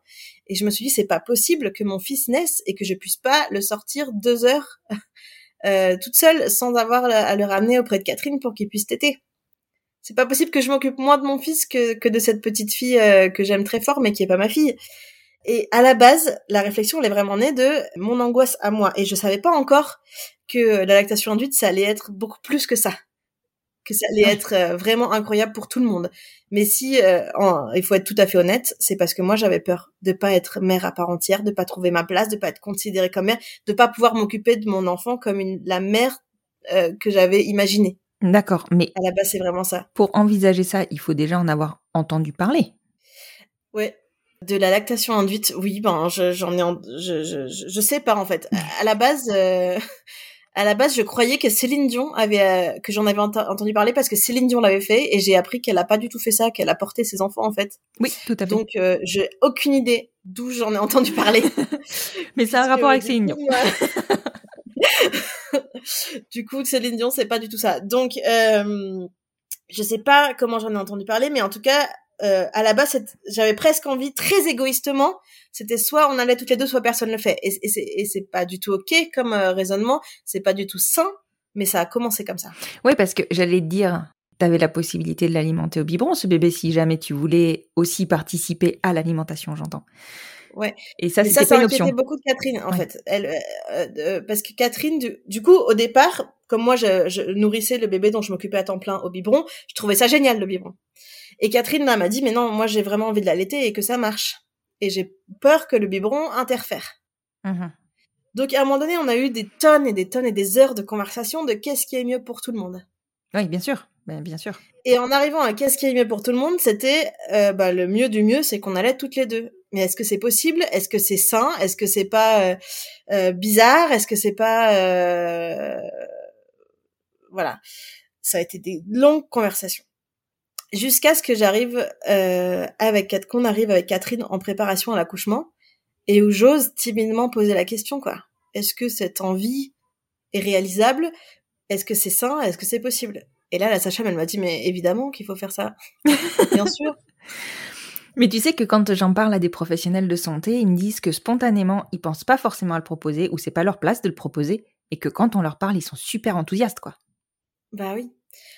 Speaker 2: et je me suis dit, c'est pas possible que mon fils naisse et que je puisse pas le sortir deux heures euh, toute seule sans avoir à le ramener auprès de Catherine pour qu'il puisse téter c'est pas possible que je m'occupe moins de mon fils que, que de cette petite fille euh, que j'aime très fort mais qui est pas ma fille. Et à la base, la réflexion elle est vraiment née de mon angoisse à moi et je savais pas encore que la lactation induite ça allait être beaucoup plus que ça. Que ça allait
Speaker 1: Ouais.
Speaker 2: être euh, vraiment incroyable pour tout le monde. Mais si euh, en- il faut être tout à fait honnête, c'est parce que moi j'avais peur de pas être mère à part entière, de pas trouver ma place, de pas être considérée comme mère, de pas pouvoir m'occuper de mon enfant comme une, la mère euh, que j'avais imaginée.
Speaker 1: D'accord, mais
Speaker 2: À la base, c'est vraiment ça.
Speaker 1: pour envisager ça, il faut déjà en avoir entendu parler.
Speaker 2: Ouais. De la lactation induite, oui, ben je- j'en ai, en- je, je, je, je sais pas en fait. À, à la base, euh, à la base, je croyais que Céline Dion avait, euh, que j'en avais ent- entendu parler parce que Céline Dion l'avait fait et j'ai appris qu'elle a pas du tout fait ça, qu'elle a porté ses enfants en fait.
Speaker 1: Oui, tout à fait.
Speaker 2: Donc euh, j'ai aucune idée d'où j'en ai entendu parler.
Speaker 1: mais c'est un
Speaker 2: Parce
Speaker 1: rapport avec Céline Dion.
Speaker 2: du coup, Céline Dion, c'est pas du tout ça. Donc, euh, je sais pas comment j'en ai entendu parler, mais en tout cas, euh, à la base, j'avais presque envie, très égoïstement, c'était soit on allait toutes les deux, soit personne le fait. Et, et c'est pas du tout ok comme euh, raisonnement, c'est pas du tout sain, mais ça a commencé comme ça.
Speaker 1: Oui, parce que j'allais te dire, tu avais la possibilité de l'alimenter au biberon, ce bébé, si jamais tu voulais aussi participer à l'alimentation, j'entends.
Speaker 2: Ouais.
Speaker 1: Et ça, c'était pas une option.
Speaker 2: beaucoup de Catherine, en
Speaker 1: Ouais.
Speaker 2: fait. Elle, euh, euh, parce que Catherine, du, du coup, au départ, comme moi, je, je nourrissais le bébé dont je m'occupais à temps plein au biberon, je trouvais ça génial, le biberon. Et Catherine, là, m'a dit, mais non, moi, j'ai vraiment envie de l'allaiter et que ça marche. Et j'ai peur que le biberon interfère.
Speaker 1: Mhm.
Speaker 2: Donc, à un moment donné, on a eu des tonnes et des tonnes et des heures de conversation de qu'est-ce qui est mieux pour tout le monde.
Speaker 1: Oui, bien sûr. Ben, bien sûr.
Speaker 2: Et en arrivant à qu'est-ce qui est mieux pour tout le monde, c'était euh, bah, le mieux du mieux, c'est qu'on allait toutes les deux. Mais est-ce que c'est possible? Est-ce que c'est sain? Est-ce que c'est pas euh, euh, bizarre? Est-ce que c'est pas euh, voilà. Ça a été des longues conversations. Jusqu'à ce que j'arrive euh, avec qu'on arrive avec Catherine en préparation à l'accouchement et où j'ose timidement poser la question quoi. Est-ce que cette envie est réalisable? Est-ce que c'est sain? Est-ce que c'est possible? Et là, la sage-femme, elle m'a dit, mais évidemment qu'il faut faire ça. Bien sûr.
Speaker 1: Mais tu sais que quand j'en parle à des professionnels de santé, ils me disent que spontanément, ils pensent pas forcément à le proposer ou c'est pas leur place de le proposer et que quand on leur parle, ils sont super enthousiastes, quoi.
Speaker 2: Bah oui.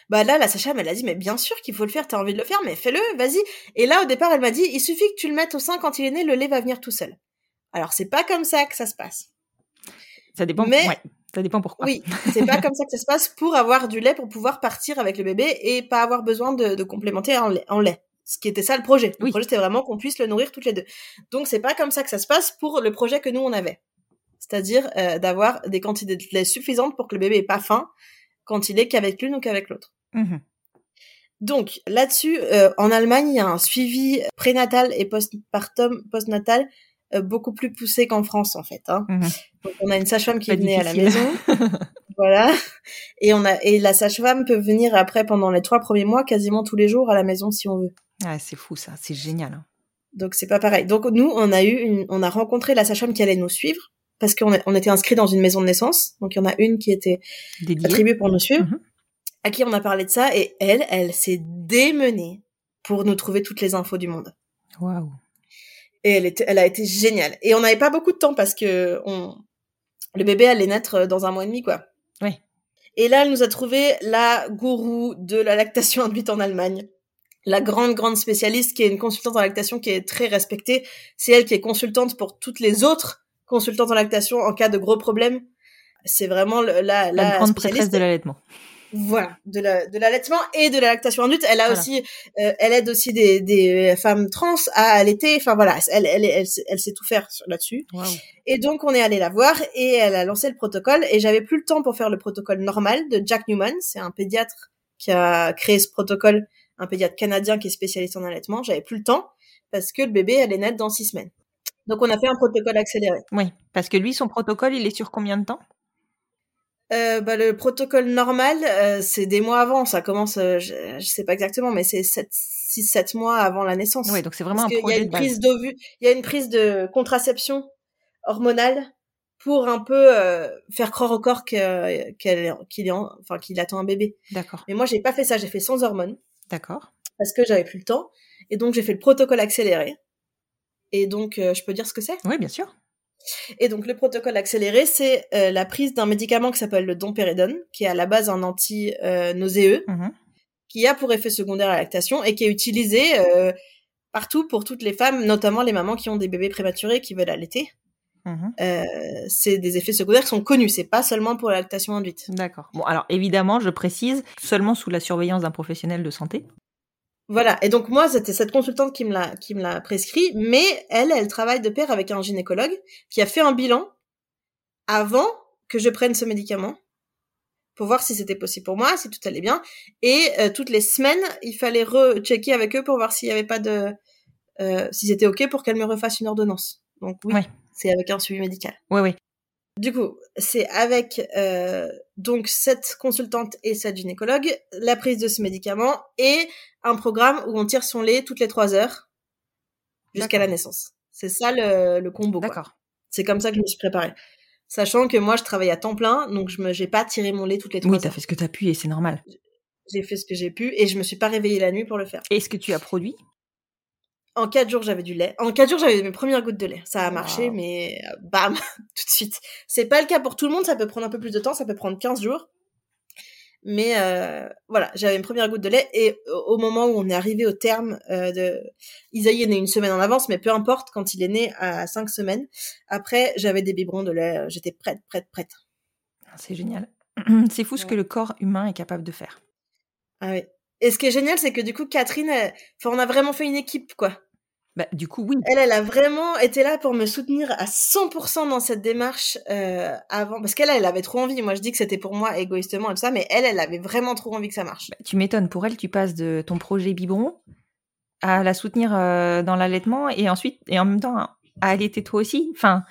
Speaker 2: Bah là, la sage-femme, elle a dit, mais bien sûr qu'il faut le faire, t'as envie de le faire, mais fais-le, vas-y. Et là, au départ, elle m'a dit, il suffit que tu le mettes au sein quand il est né, le lait va venir tout seul. Alors, c'est pas comme ça que ça se passe.
Speaker 1: Ça dépend.
Speaker 2: Mais-
Speaker 1: ouais, ça dépend pourquoi.
Speaker 2: Oui, c'est pas comme ça que ça se passe pour avoir du lait, pour pouvoir partir avec le bébé et pas avoir besoin de, de complémenter en lait, en lait. Ce qui était ça le projet. Le
Speaker 1: Oui.
Speaker 2: projet, c'était vraiment qu'on puisse le nourrir toutes les deux. Donc, c'est pas comme ça que ça se passe pour le projet que nous, on avait. C'est-à-dire euh, d'avoir des quantités de lait suffisantes pour que le bébé ait pas faim quand il est qu'avec l'une ou qu'avec l'autre.
Speaker 1: Mhm.
Speaker 2: Donc là-dessus, euh, en Allemagne, il y a un suivi prénatal et postpartum, postnatal euh, beaucoup plus poussé qu'en France en fait. Hein.
Speaker 1: Mhm.
Speaker 2: Donc on a une sage-femme qui
Speaker 1: Pas
Speaker 2: venait à la maison, voilà, et on a et la sage-femme peut venir après pendant les trois premiers mois quasiment tous les jours à la maison si on veut.
Speaker 1: Ah, c'est fou ça, c'est génial. hein.
Speaker 2: Donc c'est pas pareil. Donc nous, on a eu, une, on a rencontré la sage-femme qui allait nous suivre parce qu'on on était inscrit dans une maison de naissance. Donc il y en a une qui était
Speaker 1: Dédié.
Speaker 2: attribuée pour nous suivre,
Speaker 1: Mhm.
Speaker 2: à qui on a parlé de ça, et elle, elle s'est démenée pour nous trouver toutes les infos du monde.
Speaker 1: Waouh.
Speaker 2: Et elle, était, elle a été géniale. Et on n'avait pas beaucoup de temps parce que on, le bébé allait naître dans un mois et demi, quoi.
Speaker 1: Oui.
Speaker 2: Et là, elle nous a trouvé la gourou de la lactation induite en Allemagne. La grande, grande spécialiste qui est une consultante en lactation qui est très respectée. C'est elle qui est consultante pour toutes les autres consultantes en lactation en cas de gros problèmes. C'est vraiment le- la,
Speaker 1: La,
Speaker 2: la
Speaker 1: grande prêtresse de l'allaitement.
Speaker 2: Voilà, de la de l'allaitement et de la lactation induite. Elle a
Speaker 1: Voilà.
Speaker 2: aussi, euh, elle aide aussi des, des femmes trans à allaiter. Enfin voilà, elle elle elle, sait- elle sait tout faire là-dessus. Et donc on est allé la voir et elle a lancé le protocole. Et j'avais plus le temps pour faire le protocole normal de Jack Newman. C'est un pédiatre qui a créé ce protocole, un pédiatre canadien qui est spécialiste en allaitement. J'avais plus le temps parce que le bébé allait naître dans six semaines. Donc on a fait un protocole accéléré.
Speaker 1: Oui, parce que lui, son protocole, il est sur combien de temps?
Speaker 2: Euh, bah, le protocole normal, euh, c'est des mois avant. Ça commence, euh, je, je sais pas exactement, mais c'est 6-7 mois avant la naissance.
Speaker 1: Oui, donc c'est vraiment
Speaker 2: Parce
Speaker 1: un
Speaker 2: qu'il y a
Speaker 1: projet
Speaker 2: une prise il y a une prise de contraception hormonale pour un peu euh, faire croire au corps qu'il est en- enfin qu'il attend un bébé.
Speaker 1: D'accord,
Speaker 2: Mais moi j'ai pas fait ça, j'ai fait sans hormones
Speaker 1: d'accord.
Speaker 2: parce que j'avais plus le temps et donc j'ai fait le protocole accéléré. Et donc euh, je peux dire ce que c'est?
Speaker 1: Oui, bien sûr.
Speaker 2: et donc le protocole accéléré, c'est euh, la prise d'un médicament qui s'appelle le domperidone, qui est à la base un anti-nauséeux,
Speaker 1: Mhm.
Speaker 2: qui a pour effet secondaire la lactation et qui est utilisé euh, partout pour toutes les femmes, notamment les mamans qui ont des bébés prématurés qui veulent allaiter.
Speaker 1: Mhm.
Speaker 2: Euh, c'est des effets secondaires qui sont connus, c'est pas seulement pour la lactation induite.
Speaker 1: D'accord. Bon, alors évidemment, je précise, seulement sous la surveillance d'un professionnel de santé.
Speaker 2: Voilà. Et donc moi, c'était cette consultante qui me l'a qui me l'a prescrit, mais elle, elle travaille de pair avec un gynécologue qui a fait un bilan avant que je prenne ce médicament pour voir si c'était possible pour moi, si tout allait bien. Et euh, toutes les semaines, il fallait rechecker avec eux pour voir s'il y avait pas de euh, si c'était ok pour qu'elle me refasse une ordonnance. Donc oui,
Speaker 1: Ouais.
Speaker 2: C'est avec un suivi médical.
Speaker 1: Oui, oui.
Speaker 2: Du coup, c'est avec euh, donc cette consultante et cette gynécologue, la prise de ce médicament et un programme où on tire son lait toutes les trois heures jusqu'à la naissance. C'est ça le, le combo.
Speaker 1: D'accord.
Speaker 2: C'est comme ça que je me suis préparée. Sachant que moi, je travaille à temps plein, donc je j'ai pas tiré mon lait toutes les trois
Speaker 1: Oui, t'as
Speaker 2: heures.
Speaker 1: fait ce que t'as pu et c'est normal.
Speaker 2: J'ai fait ce que j'ai pu et je me suis pas réveillée la nuit pour le faire.
Speaker 1: Est-ce que tu as produit?
Speaker 2: En quatre jours, j'avais du lait. En quatre jours, j'avais mes premières gouttes de lait. Ça a marché,
Speaker 1: Wow.
Speaker 2: mais euh, bam, tout de suite. C'est pas le cas pour tout le monde, ça peut prendre un peu plus de temps, ça peut prendre 15 jours. Mais euh, voilà, j'avais une première goutte de lait et au moment où on est arrivé au terme euh, de Isaïe est né une semaine en avance, mais peu importe quand il est né à cinq semaines. Après, j'avais des biberons de lait, j'étais prête, prête, prête.
Speaker 1: Ah, c'est génial. C'est fou ce que le corps humain est capable de faire.
Speaker 2: Ah oui. Et ce qui est génial, c'est que du coup, Catherine, enfin, on a vraiment fait une équipe, quoi.
Speaker 1: Bah, du coup, oui.
Speaker 2: Elle, elle a vraiment été là pour me soutenir à 100% dans cette démarche euh, avant, parce qu'elle, elle avait trop envie. Moi, je dis que c'était pour moi égoïstement et tout ça, mais elle, elle avait vraiment trop envie que ça marche.
Speaker 1: Bah, tu m'étonnes. Pour elle, tu passes de ton projet biberon à la soutenir euh, dans l'allaitement et ensuite, et en même temps, à allaiter toi aussi. Enfin,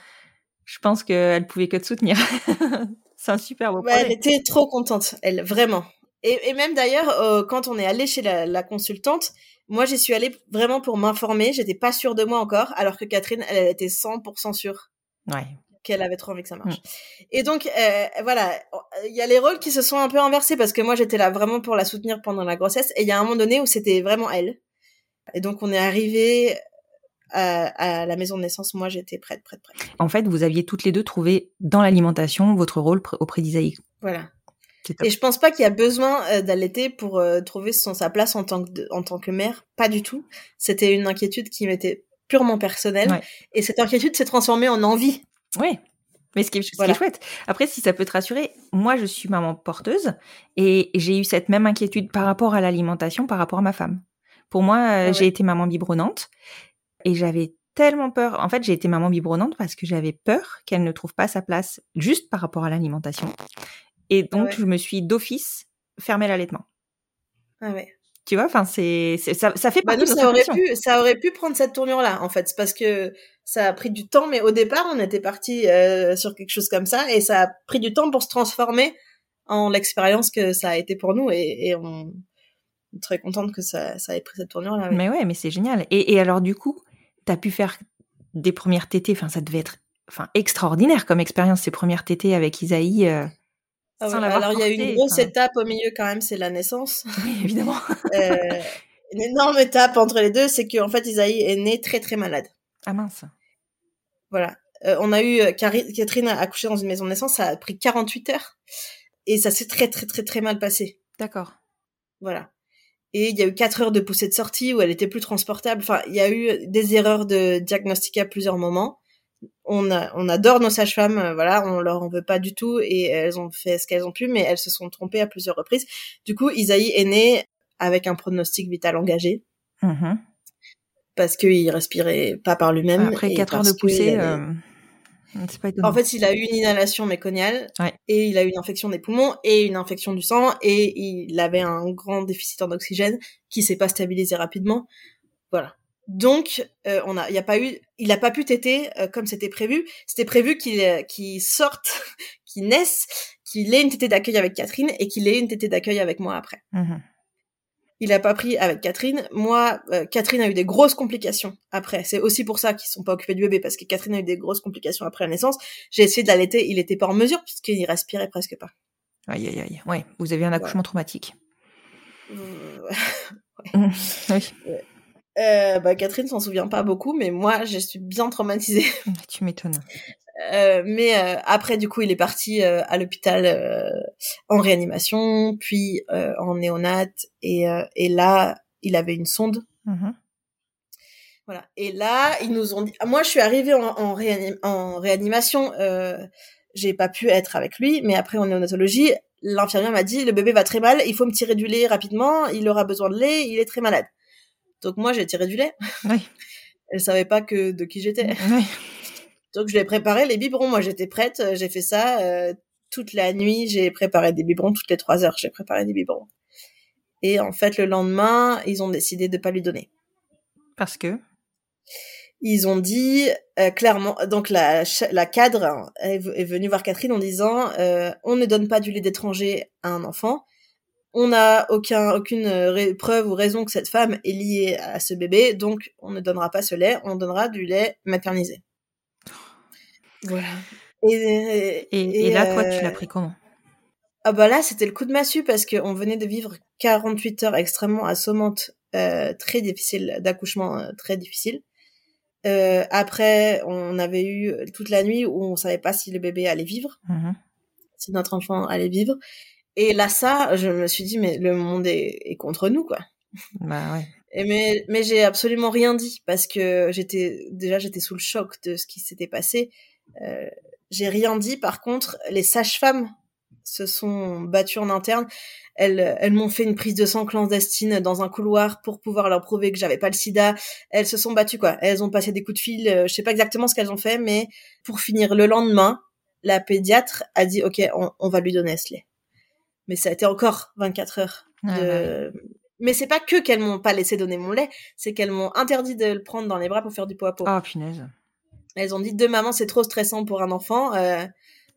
Speaker 1: je pense qu'elle pouvait que te soutenir. C'est un super beau projet.
Speaker 2: elle était trop contente, elle, vraiment. Et, et même d'ailleurs, euh, quand on est allé chez la, la consultante, moi, j'y suis allée vraiment pour m'informer. J'étais pas sûre de moi encore, alors que Catherine, elle, elle était 100% sûre.
Speaker 1: Ouais.
Speaker 2: Qu'elle avait trop envie que ça marche. Mm. Et donc, euh, voilà, il y a les rôles qui se sont un peu inversés parce que moi, j'étais là vraiment pour la soutenir pendant la grossesse. Et il y a un moment donné où c'était vraiment elle. Et donc, on est arrivé à, à, la maison de naissance. Moi, j'étais prête, prête, prête.
Speaker 1: En fait, vous aviez toutes les deux trouvé dans l'alimentation votre rôle auprès d'Isaïe.
Speaker 2: Voilà. Et je pense pas qu'il y a besoin euh, d'allaiter pour euh, trouver son, sa place en tant que en tant que mère, pas du tout. C'était une inquiétude qui m'était purement personnelle et cette inquiétude s'est transformée en envie.
Speaker 1: Oui. Mais ce qui, est, ce qui est chouette. Après, si ça peut te rassurer, moi, je suis maman porteuse et j'ai eu cette même inquiétude par rapport à l'alimentation, par rapport à ma femme. Pour moi, euh, ah j'ai été maman biberonnante et j'avais tellement peur. En fait, j'ai été maman biberonnante parce que j'avais peur qu'elle ne trouve pas sa place juste par rapport à l'alimentation. Et donc, je me suis d'office fermé l'allaitement.
Speaker 2: Ah ouais.
Speaker 1: Tu vois, enfin, c'est, ça, ça fait
Speaker 2: bah
Speaker 1: partie
Speaker 2: nous, ça aurait pu, ça aurait pu prendre cette tournure-là, en fait. C'est parce que ça a pris du temps, mais au départ, on était parti euh, sur quelque chose comme ça, et ça a pris du temps pour se transformer en l'expérience que ça a été pour nous, et, et on est très contente que ça, ça ait pris cette tournure-là.
Speaker 1: Mais ouais, mais c'est génial. Et, et alors, du coup, t'as pu faire des premières tétées, enfin, ça devait être, enfin, extraordinaire comme expérience, ces premières tétées avec Isaïe. Euh...
Speaker 2: Ah alors il y a une grosse étape au milieu quand même, c'est la naissance.
Speaker 1: Oui, évidemment.
Speaker 2: euh, une énorme étape entre les deux, c'est qu'en fait Isaïe est né très très malade.
Speaker 1: Ah mince.
Speaker 2: Voilà. Euh, on a eu Catherine a accouché dans une maison de naissance, ça a pris 48 heures et ça s'est très très très très mal passé.
Speaker 1: D'accord.
Speaker 2: Voilà. Et il y a eu 4 heures de poussée de sortie où elle était plus transportable. Enfin, il y a eu des erreurs de diagnostic à plusieurs moments on, on adore nos sages-femmes, euh, voilà, on leur en veut pas du tout et elles ont fait ce qu'elles ont pu, mais elles se sont trompées à plusieurs reprises. Du coup, Isaïe est né avec un pronostic vital engagé. Mm-hmm. Parce qu'il respirait pas par lui-même.
Speaker 1: Après 4 heures de poussée, euh,
Speaker 2: pas En fait, il a eu une inhalation méconiale et il a eu une infection des poumons et une infection du sang et il avait un grand déficit en oxygène qui s'est pas stabilisé rapidement. Voilà. Donc, euh, on a, il a pas eu, il a pas pu téter euh, comme c'était prévu. C'était prévu qu'il euh, sorte, qu'il naisse, qu'il ait une tétée d'accueil avec Catherine et qu'il ait une tétée d'accueil avec moi après. Mmh il a pas pris avec Catherine. Moi, Catherine a eu des grosses complications après. C'est aussi pour ça qu'ils sont pas occupés du bébé parce que Catherine a eu des grosses complications après la naissance. J'ai essayé de l'allaiter, il était pas en mesure puisqu'il respirait presque pas.
Speaker 1: Aïe aïe aïe. Ouais, vous avez un accouchement traumatique.
Speaker 2: ouais. Mmh. oui. Euh, bah, Catherine s'en souvient pas beaucoup, mais moi, je suis bien traumatisée.
Speaker 1: Tu m'étonnes.
Speaker 2: Euh, mais euh, après, du coup, il est parti euh, à l'hôpital euh, en réanimation, puis en néonat, et, et là, il avait une sonde. Mm-hmm. Voilà. Et là, ils nous ont dit. Moi, je suis arrivée en, en, réanim... en réanimation. J'ai pas pu être avec lui, mais après en néonatologie, l'infirmière m'a dit le bébé va très mal, il faut me tirer du lait rapidement, il aura besoin de lait, il est très malade. Donc moi, j'ai tiré du lait.
Speaker 1: Oui.
Speaker 2: Elle savait pas que de qui j'étais. Oui. Donc je lui ai préparé les biberons. Moi, j'étais prête. J'ai fait ça euh, toute la nuit. J'ai préparé des biberons toutes les trois heures. J'ai préparé des biberons. Et en fait, le lendemain, ils ont décidé de pas lui donner.
Speaker 1: Parce que?
Speaker 2: Ils ont dit euh, clairement, donc la, la cadre est, venue voir Catherine en disant euh, on ne donne pas du lait d'étranger à un enfant on n'a aucun, aucune euh, preuve ou raison que cette femme est liée à ce bébé, donc on ne donnera pas ce lait, on donnera du lait maternisé. Voilà.
Speaker 1: Et, et, là, toi, tu l'as euh, pris comment?
Speaker 2: Ah bah là, c'était le coup de massue parce qu'on venait de vivre 48 heures extrêmement assommantes, euh, très difficiles, d'accouchement très difficile. après, on avait eu toute la nuit où on savait pas si le bébé allait vivre, mmh si notre enfant allait vivre. Et là, ça, je me suis dit, mais le monde est, est contre nous, quoi.
Speaker 1: Bah ouais.
Speaker 2: Et mais mais j'ai absolument rien dit parce que j'étais déjà j'étais sous le choc de ce qui s'était passé. Euh, j'ai rien dit. Par contre, les sages-femmes se sont battues en interne. Elles, elles m'ont fait une prise de sang clandestine dans un couloir pour pouvoir leur prouver que j'avais pas le sida. Elles se sont battues quoi. Elles ont passé des coups de fil. euh, je sais pas exactement ce qu'elles ont fait, mais pour finir le lendemain, la pédiatre a dit ok, on, on va lui donner ce lait. Mais ça a été encore 24 heures
Speaker 1: Ouais,
Speaker 2: de... Mais c'est pas que qu'elles m'ont pas laissé donner mon lait, c'est qu'elles m'ont interdit de le prendre dans les bras pour faire du pot à pot.
Speaker 1: Oh punaise.
Speaker 2: Elles ont dit deux mamans c'est trop stressant pour un enfant, euh,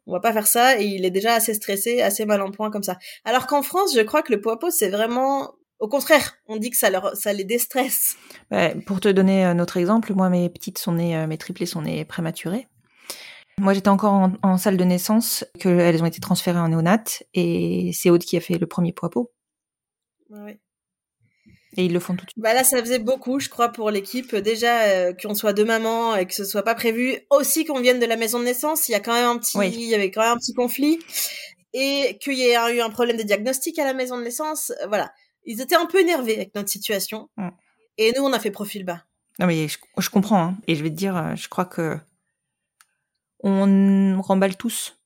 Speaker 2: on va pas faire ça et il est déjà assez stressé, assez mal en point comme ça. Alors qu'en France, je crois que le pot à pot c'est vraiment au contraire, on dit que ça leur ça les déstresse.
Speaker 1: Ouais, pour te donner un autre exemple, moi mes petites sont nées, euh, mes triplés sont nées prématurées. Moi j'étais encore en, en salle de naissance, qu'elles ont été transférées en néonat et c'est Aude qui a fait le premier pot à pot.
Speaker 2: Ouais.
Speaker 1: Et ils le font tout de suite.
Speaker 2: Bah là, ça faisait beaucoup, je crois, pour l'équipe. Déjà, euh, qu'on soit deux mamans et que ce soit pas prévu. Aussi qu'on vienne de la maison de naissance, il y a quand même un petit,
Speaker 1: Oui.
Speaker 2: il y avait quand même un petit conflit. Et qu'il y ait eu un problème de diagnostic à la maison de naissance. euh, Voilà. Ils étaient un peu énervés avec notre situation.
Speaker 1: Mm.
Speaker 2: Et nous, on a fait profil bas.
Speaker 1: Non mais je, je comprends hein. et je vais te dire, euh, je crois que on remballe tous,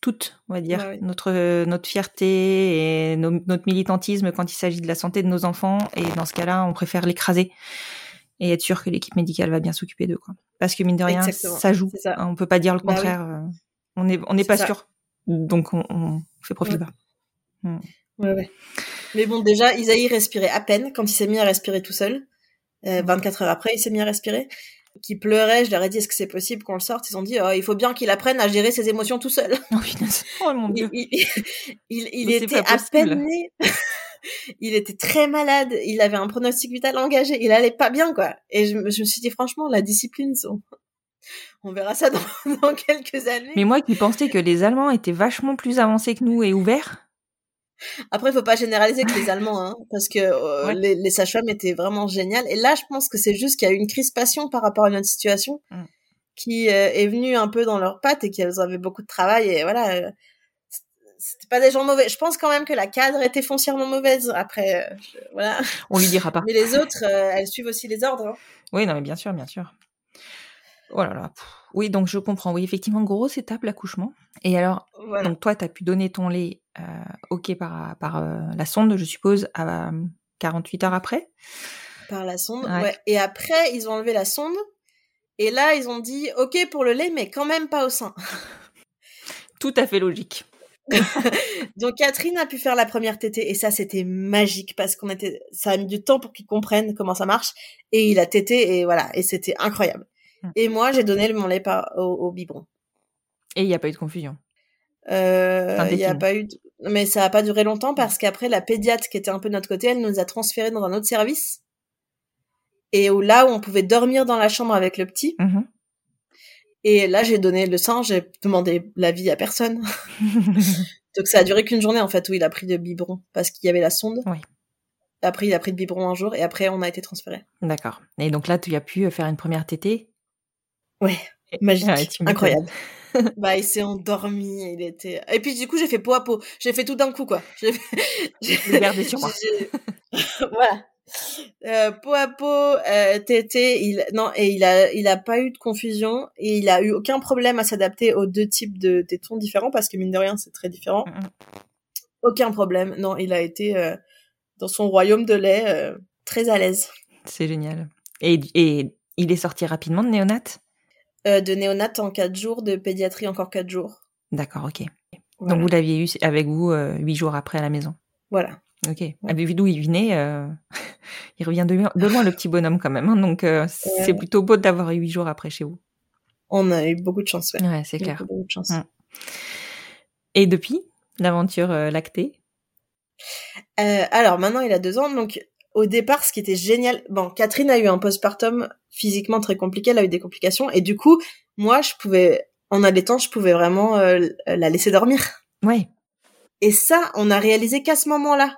Speaker 1: toutes, on va dire,
Speaker 2: Bah oui.
Speaker 1: notre notre fierté et nos- notre militantisme quand il s'agit de la santé de nos enfants et dans ce cas-là, on préfère l'écraser et être sûr que l'équipe médicale va bien s'occuper d'eux quoi. Parce que mine de rien,
Speaker 2: Exactement.
Speaker 1: ça joue.
Speaker 2: Ça.
Speaker 1: On peut pas dire le
Speaker 2: Bah
Speaker 1: contraire. euh, On est on n'est
Speaker 2: C'est
Speaker 1: pas
Speaker 2: ça.
Speaker 1: sûr. Donc on, on fait profil
Speaker 2: Ouais.
Speaker 1: bas.
Speaker 2: Ouais, ouais. Mais bon, déjà, Isaïe respirait à peine quand il s'est mis à respirer tout seul. Euh, 24 heures après, il s'est mis à respirer. Qui pleurait, je leur ai dit, est-ce que c'est possible qu'on le sorte? Ils ont dit, oh, il faut bien qu'il apprenne à gérer ses émotions tout seul.
Speaker 1: Oh, mon
Speaker 2: il,
Speaker 1: dieu.
Speaker 2: il, était à peine né. il était très malade. Il avait un pronostic vital engagé. Il allait pas bien, quoi. Et je, me- je me suis dit, franchement, la discipline, on, on verra ça dans, dans quelques années.
Speaker 1: Mais moi qui pensais que les Allemands étaient vachement plus avancés que nous et ouverts.
Speaker 2: Après, il faut pas généraliser que les Allemands, hein, parce que euh,
Speaker 1: Ouais.
Speaker 2: les, les sages-femmes étaient vraiment géniales. Et là, je pense que c'est juste qu'il y a eu une crispation par rapport à notre situation
Speaker 1: Mm.
Speaker 2: qui euh, est venue un peu dans leurs pattes et qu'elles avaient beaucoup de travail. Et voilà, euh, c'était pas des gens mauvais. Je pense quand même que la cadre était foncièrement mauvaise. Après, je- voilà.
Speaker 1: On lui dira pas.
Speaker 2: Mais les autres, elles suivent aussi les ordres. hein.
Speaker 1: Oui, non, mais bien sûr, bien sûr. Oh là là. Pff. Oui, donc je comprends. Oui, effectivement, grosse étape l'accouchement. Et alors,
Speaker 2: Voilà.
Speaker 1: donc toi, tu as pu donner ton lait, euh, ok, par, par euh, la sonde, je suppose, à euh, 48 heures après?
Speaker 2: Par la sonde.
Speaker 1: Ouais.
Speaker 2: Ouais. Et après, ils ont enlevé la sonde. Et là, ils ont dit, OK pour le lait, mais quand même pas au sein.
Speaker 1: Tout à fait logique.
Speaker 2: Donc Catherine a pu faire la première tétée et ça c'était magique parce qu'on était ça a mis du temps pour qu'ils comprennent comment ça marche et il a tété et voilà et c'était incroyable.
Speaker 1: Mm.
Speaker 2: Et moi j'ai donné mon lait par, au, au biberon.
Speaker 1: Et il n'y a pas eu de confusion.
Speaker 2: Euh,
Speaker 1: Un
Speaker 2: il y a pas eu de- mais ça a pas duré longtemps parce qu'après la pédiatre qui était un peu de notre côté, elle nous a transférés dans un autre service. Et où là où on pouvait dormir dans la chambre avec le petit
Speaker 1: Mhm.
Speaker 2: et là j'ai donné le sein, j'ai demandé l'avis à personne. Donc ça a duré qu'une journée en fait où il a pris le biberon parce qu'il y avait la sonde.
Speaker 1: Oui.
Speaker 2: Après il a pris le biberon un jour et après on a été transféré.
Speaker 1: D'accord. Et donc là, tu as pu faire une première tétée.
Speaker 2: Ouais, magique,
Speaker 1: Ouais,
Speaker 2: incroyable. bah il s'est endormi, il était. Et puis du coup j'ai fait peau à peau, j'ai fait tout d'un coup quoi. J'ai fait-
Speaker 1: sur moi.
Speaker 2: voilà. Euh, peau à peau, euh, tété, il non et il a il a pas eu de confusion et il a eu aucun problème à s'adapter aux deux types de tétons différents parce que mine de rien c'est très différent.
Speaker 1: Mhm.
Speaker 2: Aucun problème, non il a été euh, dans son royaume de lait euh, très à l'aise.
Speaker 1: C'est génial. Et, et il est sorti rapidement de néonat
Speaker 2: Euh, de néonat en quatre jours, de pédiatrie encore quatre jours.
Speaker 1: D'accord, ok.
Speaker 2: Voilà.
Speaker 1: Donc vous l'aviez eu avec vous euh, huit jours après à la maison.
Speaker 2: Voilà.
Speaker 1: Ok. Ah, mais vu d'où il venait, euh, il revient de, de loin le petit bonhomme quand même. hein. donc euh, c'est
Speaker 2: Ouais.
Speaker 1: plutôt beau d'avoir eu huit jours après chez vous.
Speaker 2: On a eu beaucoup de chance, ouais.
Speaker 1: Ouais, c'est clair.
Speaker 2: Beaucoup, beaucoup de chance.
Speaker 1: Mm. Et depuis l'aventure lactée?
Speaker 2: Alors maintenant il a deux ans, donc au départ ce qui était génial, bon Catherine a eu un postpartum physiquement très compliqué, elle a eu des complications et du coup moi je pouvais en allaitant je pouvais vraiment euh, la laisser dormir.
Speaker 1: Ouais.
Speaker 2: Et ça on a réalisé qu'à ce moment-là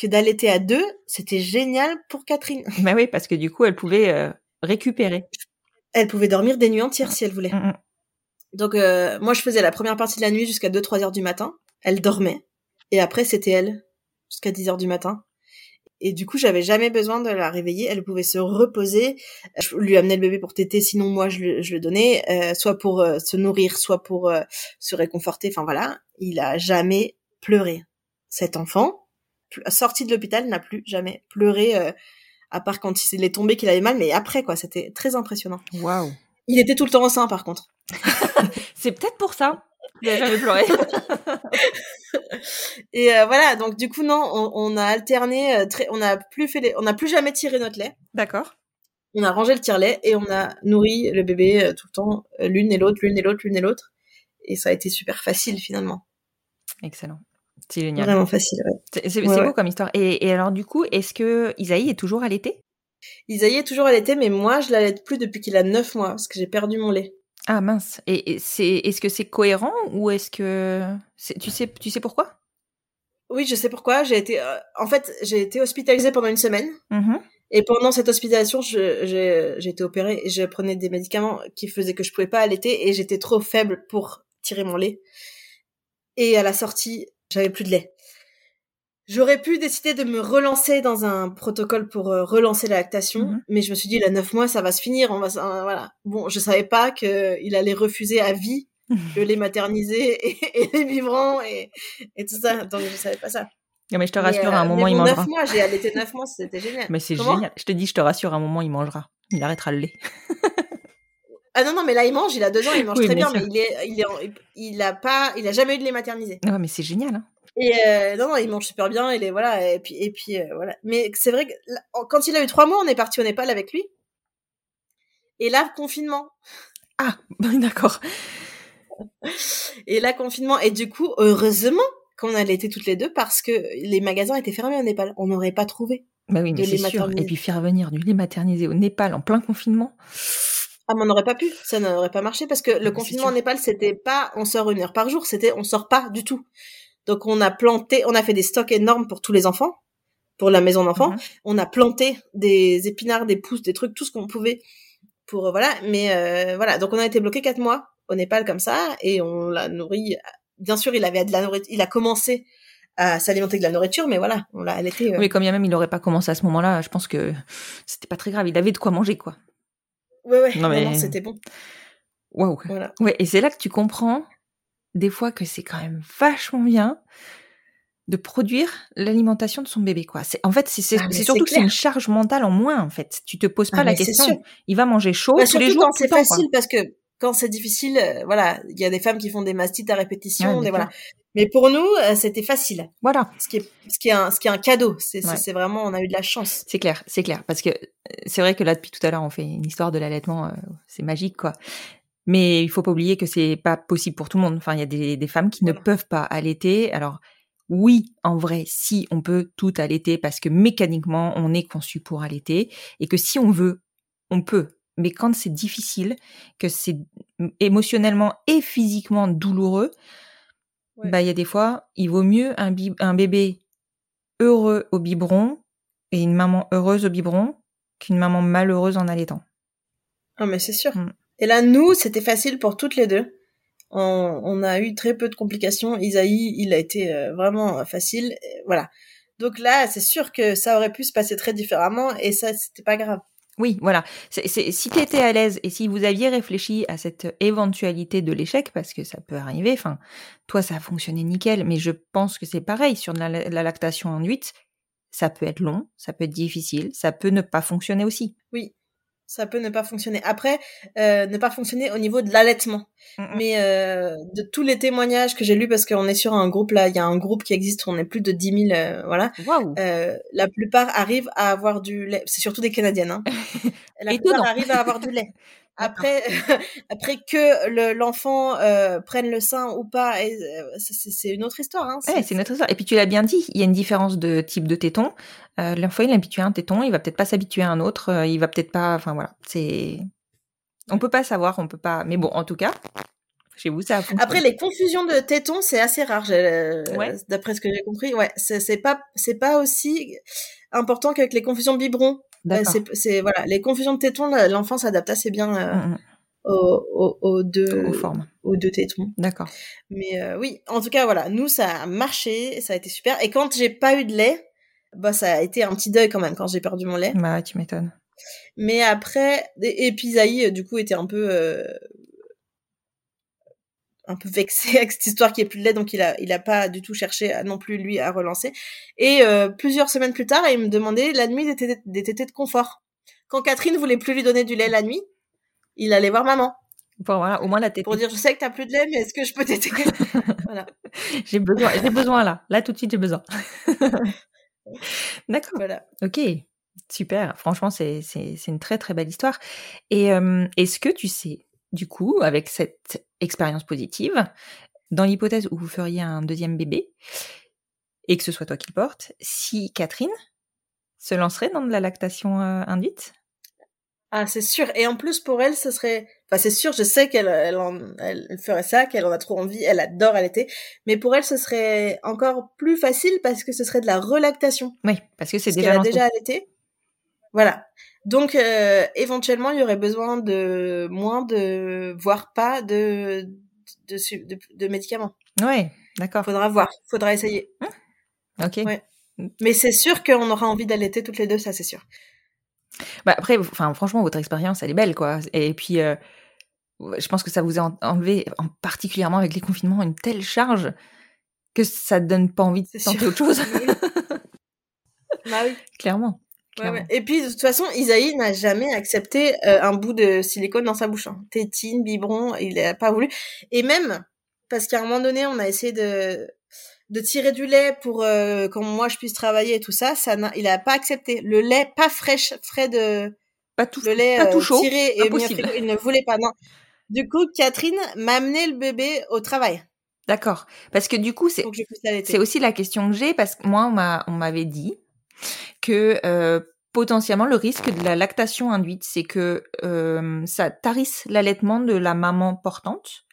Speaker 2: que d'allaiter à deux c'était génial pour Catherine.
Speaker 1: Bah oui, parce que du coup, elle pouvait euh, récupérer.
Speaker 2: Elle pouvait dormir des nuits entières si elle voulait.
Speaker 1: Mm, mm.
Speaker 2: Donc euh, moi je faisais la première partie de la nuit jusqu'à 2-3 heures du matin. Elle dormait. Et après, c'était elle, jusqu'à 10 heures du matin. Et du coup, j'avais jamais besoin de la réveiller. Elle pouvait se reposer. Je lui amenais le bébé pour téter, sinon moi je le, je le donnais, euh, soit pour euh, se nourrir, soit pour euh, se réconforter. Enfin voilà, il a jamais pleuré. Cet enfant, sorti de l'hôpital, n'a plus jamais pleuré, euh, à part quand il est tombé qu'il avait mal, mais après quoi, c'était très impressionnant.
Speaker 1: Waouh.
Speaker 2: Il était tout le temps enceint par contre.
Speaker 1: C'est peut-être pour ça. Il a jamais pleuré.
Speaker 2: Et euh, voilà, donc du coup non, on, on a alterné, euh, très, on a plus fait, les, on a plus jamais tiré notre lait.
Speaker 1: D'accord.
Speaker 2: On a rangé le tire-lait et on a nourri le bébé euh, tout le temps, l'une et l'autre, l'une et l'autre, l'une et l'autre. Et ça a été super facile finalement.
Speaker 1: Excellent. C'est génial.
Speaker 2: Vraiment facile. Ouais.
Speaker 1: C'est
Speaker 2: Ouais, ouais.
Speaker 1: beau comme histoire. Et, et alors du coup, est-ce que Isaïe est toujours allaité
Speaker 2: Isaïe est toujours allaité, mais moi je l'allaite plus depuis qu'il a 9 mois parce que j'ai perdu mon lait.
Speaker 1: Ah mince. Et, et c'est est-ce que c'est cohérent ou est-ce que tu sais tu sais pourquoi?
Speaker 2: Oui, je sais pourquoi. J'ai été, euh, en fait, j'ai été hospitalisée pendant une semaine.
Speaker 1: Mhm.
Speaker 2: Et pendant cette hospitalisation, j'ai été opérée et je prenais des médicaments qui faisaient que je pouvais pas allaiter et j'étais trop faible pour tirer mon lait. Et à la sortie, j'avais plus de lait. J'aurais pu décider de me relancer dans un protocole pour euh, relancer la lactation,
Speaker 1: Mhm.
Speaker 2: mais je me suis dit, là, neuf mois, ça va se finir, on va, euh, voilà. Bon, je savais pas que il allait refuser à vie le lait maternisé et, et les biberons et, et tout ça, donc je savais pas ça.
Speaker 1: Non, mais je te rassure, à un
Speaker 2: euh,
Speaker 1: moment il mangera.
Speaker 2: neuf mois, j'ai allaité neuf mois, c'était génial.
Speaker 1: Mais c'est génial. Je te dis, je te rassure, à un moment il mangera. Il arrêtera le lait.
Speaker 2: Ah non non mais là il mange, il a deux ans, il mange
Speaker 1: Oui,
Speaker 2: très
Speaker 1: bien
Speaker 2: mais il est il est en- il a pas il a jamais eu de lait maternisé.
Speaker 1: Ouais, mais c'est génial. Hein.
Speaker 2: Et euh, non non il mange super bien, il est voilà et puis et puis euh, voilà. Mais c'est vrai que là, quand il a eu trois mois, on est parti au Népal avec lui. Et là confinement.
Speaker 1: Ah, d'accord.
Speaker 2: Et là confinement et du coup heureusement qu'on a allaité toutes les deux parce que les magasins étaient fermés au Népal, on n'aurait pas trouvé.
Speaker 1: Bah oui, mais c'est sûr. Et puis faire venir du lait maternisé au Népal en plein confinement.
Speaker 2: Ah mais on n'aurait pas pu, ça n'aurait pas marché parce que le
Speaker 1: c'est
Speaker 2: confinement au Népal c'était pas on sort une heure par jour, c'était on sort pas du tout. Donc on a planté, on a fait des stocks énormes pour tous les enfants, pour la maison d'enfants.
Speaker 1: Mhm.
Speaker 2: On a planté des épinards, des pousses, des trucs, tout ce qu'on pouvait pour euh, voilà. Mais euh, voilà, donc on a été bloqué quatre mois au Népal comme ça et on l'a nourri. Bien sûr, il avait de la nourriture, il a commencé à s'alimenter de la nourriture, mais voilà, on l'a allaité. euh,
Speaker 1: Oui, comme bien même il n'aurait pas commencé à ce moment-là, je pense que c'était pas très grave. Il avait de quoi manger, quoi.
Speaker 2: Ouais ouais,
Speaker 1: Non,
Speaker 2: non,
Speaker 1: mais-
Speaker 2: non, c'était bon.
Speaker 1: Waouh.
Speaker 2: Voilà.
Speaker 1: Ouais, et c'est là que tu comprends des fois que c'est quand même vachement bien de produire l'alimentation de son bébé, quoi. C'est, en fait, c'est,
Speaker 2: Ah,
Speaker 1: surtout que c'est une charge mentale en moins, en fait. Tu te poses pas
Speaker 2: Ah,
Speaker 1: la
Speaker 2: mais c'est
Speaker 1: question. Il va manger chaud
Speaker 2: Bah,
Speaker 1: tous les jours,
Speaker 2: c'est
Speaker 1: quoi.
Speaker 2: facile, parce que quand c'est difficile, euh, voilà, il y a des femmes qui font des mastites à répétition,
Speaker 1: Ouais,
Speaker 2: des, voilà. Mais pour nous, euh, c'était facile.
Speaker 1: Voilà.
Speaker 2: Ce qui est, ce qui est un, ce qui est un cadeau. C'est,
Speaker 1: Ouais.
Speaker 2: vraiment, on a eu de la chance.
Speaker 1: C'est clair, c'est clair. Parce que euh, c'est vrai que là, depuis tout à l'heure, on fait une histoire de l'allaitement, euh, c'est magique, quoi. Mais il faut pas oublier que c'est pas possible pour tout le monde. Enfin, il y a des, des femmes qui ne
Speaker 2: Voilà.
Speaker 1: peuvent pas allaiter. Alors, oui, en vrai, si on peut tout allaiter parce que mécaniquement, on est conçu pour allaiter et que si on veut, on peut. Mais quand c'est difficile, que c'est émotionnellement et physiquement douloureux,
Speaker 2: Ouais.
Speaker 1: bah il y a des fois, il vaut mieux un bébé heureux au biberon et une maman heureuse au biberon qu'une maman malheureuse en allaitant.
Speaker 2: Ah, mais c'est sûr.
Speaker 1: Mm.
Speaker 2: Et là, nous, c'était facile pour toutes les deux. On, on a eu très peu de complications. Isaïe, il a été euh, vraiment euh, facile. Et voilà. Donc là, c'est sûr que ça aurait pu se passer très différemment et ça, c'était pas grave.
Speaker 1: Oui, voilà. Si tu étais à l'aise et si vous aviez réfléchi à cette éventualité de l'échec, parce que ça peut arriver, enfin, toi, ça a fonctionné nickel, mais je pense que c'est pareil sur la, la lactation induite. Ça peut être long, ça peut être difficile, ça peut ne pas fonctionner aussi.
Speaker 2: Oui, ça peut ne pas fonctionner. Après, euh, ne pas fonctionner au niveau de l'allaitement.
Speaker 1: Mm,
Speaker 2: Mais euh, de tous les témoignages que j'ai lus, parce qu'on est sur un groupe là, il y a un groupe qui existe, on est plus de 10 000, euh, voilà.
Speaker 1: Waouh
Speaker 2: Euh, la plupart arrivent à avoir du lait. C'est surtout des Canadiennes. Hein. La plupart arrivent à avoir du lait. Après, après que le- l'enfant euh, prenne le sein ou pas, euh, c'est- une autre histoire. Hein.
Speaker 1: Ouais, c'est notre histoire. Et puis tu l'as bien dit, il y a une différence de type de téton. Euh, L'enfant, il est habitué à un téton, il va peut-être pas s'habituer à un autre, euh, il va peut-être pas. Enfin voilà, c'est. On peut pas savoir, on peut pas. Mais bon, en tout cas, chez vous, ça.
Speaker 2: Après, les confusions de tétons, c'est assez rare, euh,
Speaker 1: Ouais.
Speaker 2: d'après ce que j'ai compris. Ouais, c'est c'est pas, c'est pas aussi important qu'avec les confusions de biberons. Euh, c'est, voilà, les confusions de tétons, l'enfant s'adapte assez bien. euh,
Speaker 1: Mm, mm.
Speaker 2: aux, aux, deux,
Speaker 1: Aux formes.
Speaker 2: aux deux tétons.
Speaker 1: D'accord.
Speaker 2: Mais euh, oui, en tout cas, voilà, nous, ça a marché, ça a été super. Et quand j'ai pas eu de lait, bah, ça a été un petit deuil quand même quand j'ai perdu mon lait.
Speaker 1: Bah, tu m'étonnes.
Speaker 2: Mais après, et, et euh, du coup, était un peu, un peu vexé avec cette histoire qui est plus de lait, donc il a, il a pas du tout cherché à- non plus lui à relancer. Et euh, plusieurs semaines plus tard, il me demandait la nuit des tétés, des tétés de confort. Quand Catherine voulait plus lui donner du lait la nuit, il allait voir maman
Speaker 1: Pour, voilà, au moins la tête.
Speaker 2: pour dire je sais que t'as plus de lait, mais est-ce que je peux t'aider Voilà.
Speaker 1: J'ai besoin, j'ai besoin là. Là, tout de suite, j'ai besoin. D'accord.
Speaker 2: voilà.
Speaker 1: Ok. Super. Franchement, c'est, c'est, c'est une très, très belle histoire. Et euh, est-ce que tu sais, du coup, avec cette expérience positive, dans l'hypothèse où vous feriez un deuxième bébé, et que ce soit toi qui le porte, si Catherine se lancerait dans de la lactation euh, induite?
Speaker 2: Ah, c'est sûr. Et en plus, pour elle, ce serait... Enfin, c'est sûr, je sais qu'elle elle en- elle ferait ça, qu'elle en a trop envie, elle adore allaiter. Mais pour elle, ce serait encore plus facile parce que ce serait de la relactation.
Speaker 1: Oui, parce que c'est déjà
Speaker 2: qu'elle a déjà allaité. Voilà. Donc, euh, éventuellement, il y aurait besoin de moins de... voire pas de... de, su- de, de médicaments.
Speaker 1: Ouais, d'accord.
Speaker 2: Faudra voir. Faudra essayer.
Speaker 1: Ok.
Speaker 2: Ouais. Mais c'est sûr qu'on aura envie d'allaiter toutes les deux, ça, c'est sûr.
Speaker 1: Bah après, enfin franchement, votre expérience, elle est belle, quoi. Et puis, euh, je pense que ça vous a en- enlevé, en particulièrement avec les confinements, une telle charge que ça donne pas envie de tenter
Speaker 2: sûr.
Speaker 1: autre chose.
Speaker 2: Bah oui.
Speaker 1: Clairement.
Speaker 2: Ouais,
Speaker 1: Clairement.
Speaker 2: ouais. Et puis de toute façon, Isaïe n'a jamais accepté euh, un bout de silicone dans sa bouche. Hein. Tétine, biberon, il a pas voulu. Et même parce qu'à un moment donné, on a essayé de de tirer du lait pour euh, quand moi je puisse travailler et tout ça, ça n'a, il a pas accepté. Le lait pas fraîche, frais de
Speaker 1: Pas tout,
Speaker 2: le lait
Speaker 1: pas tout
Speaker 2: euh,
Speaker 1: chaud.
Speaker 2: tiré et
Speaker 1: impossible.
Speaker 2: frigo, il ne voulait pas. Non. Du coup, Catherine m'a amené le bébé au travail
Speaker 1: D'accord. Parce que du coup, c'est c'est aussi la question que j'ai parce que moi, on m'a on m'avait dit que euh, potentiellement le risque de la lactation induite, c'est que euh, ça tarisse l'allaitement de la maman portante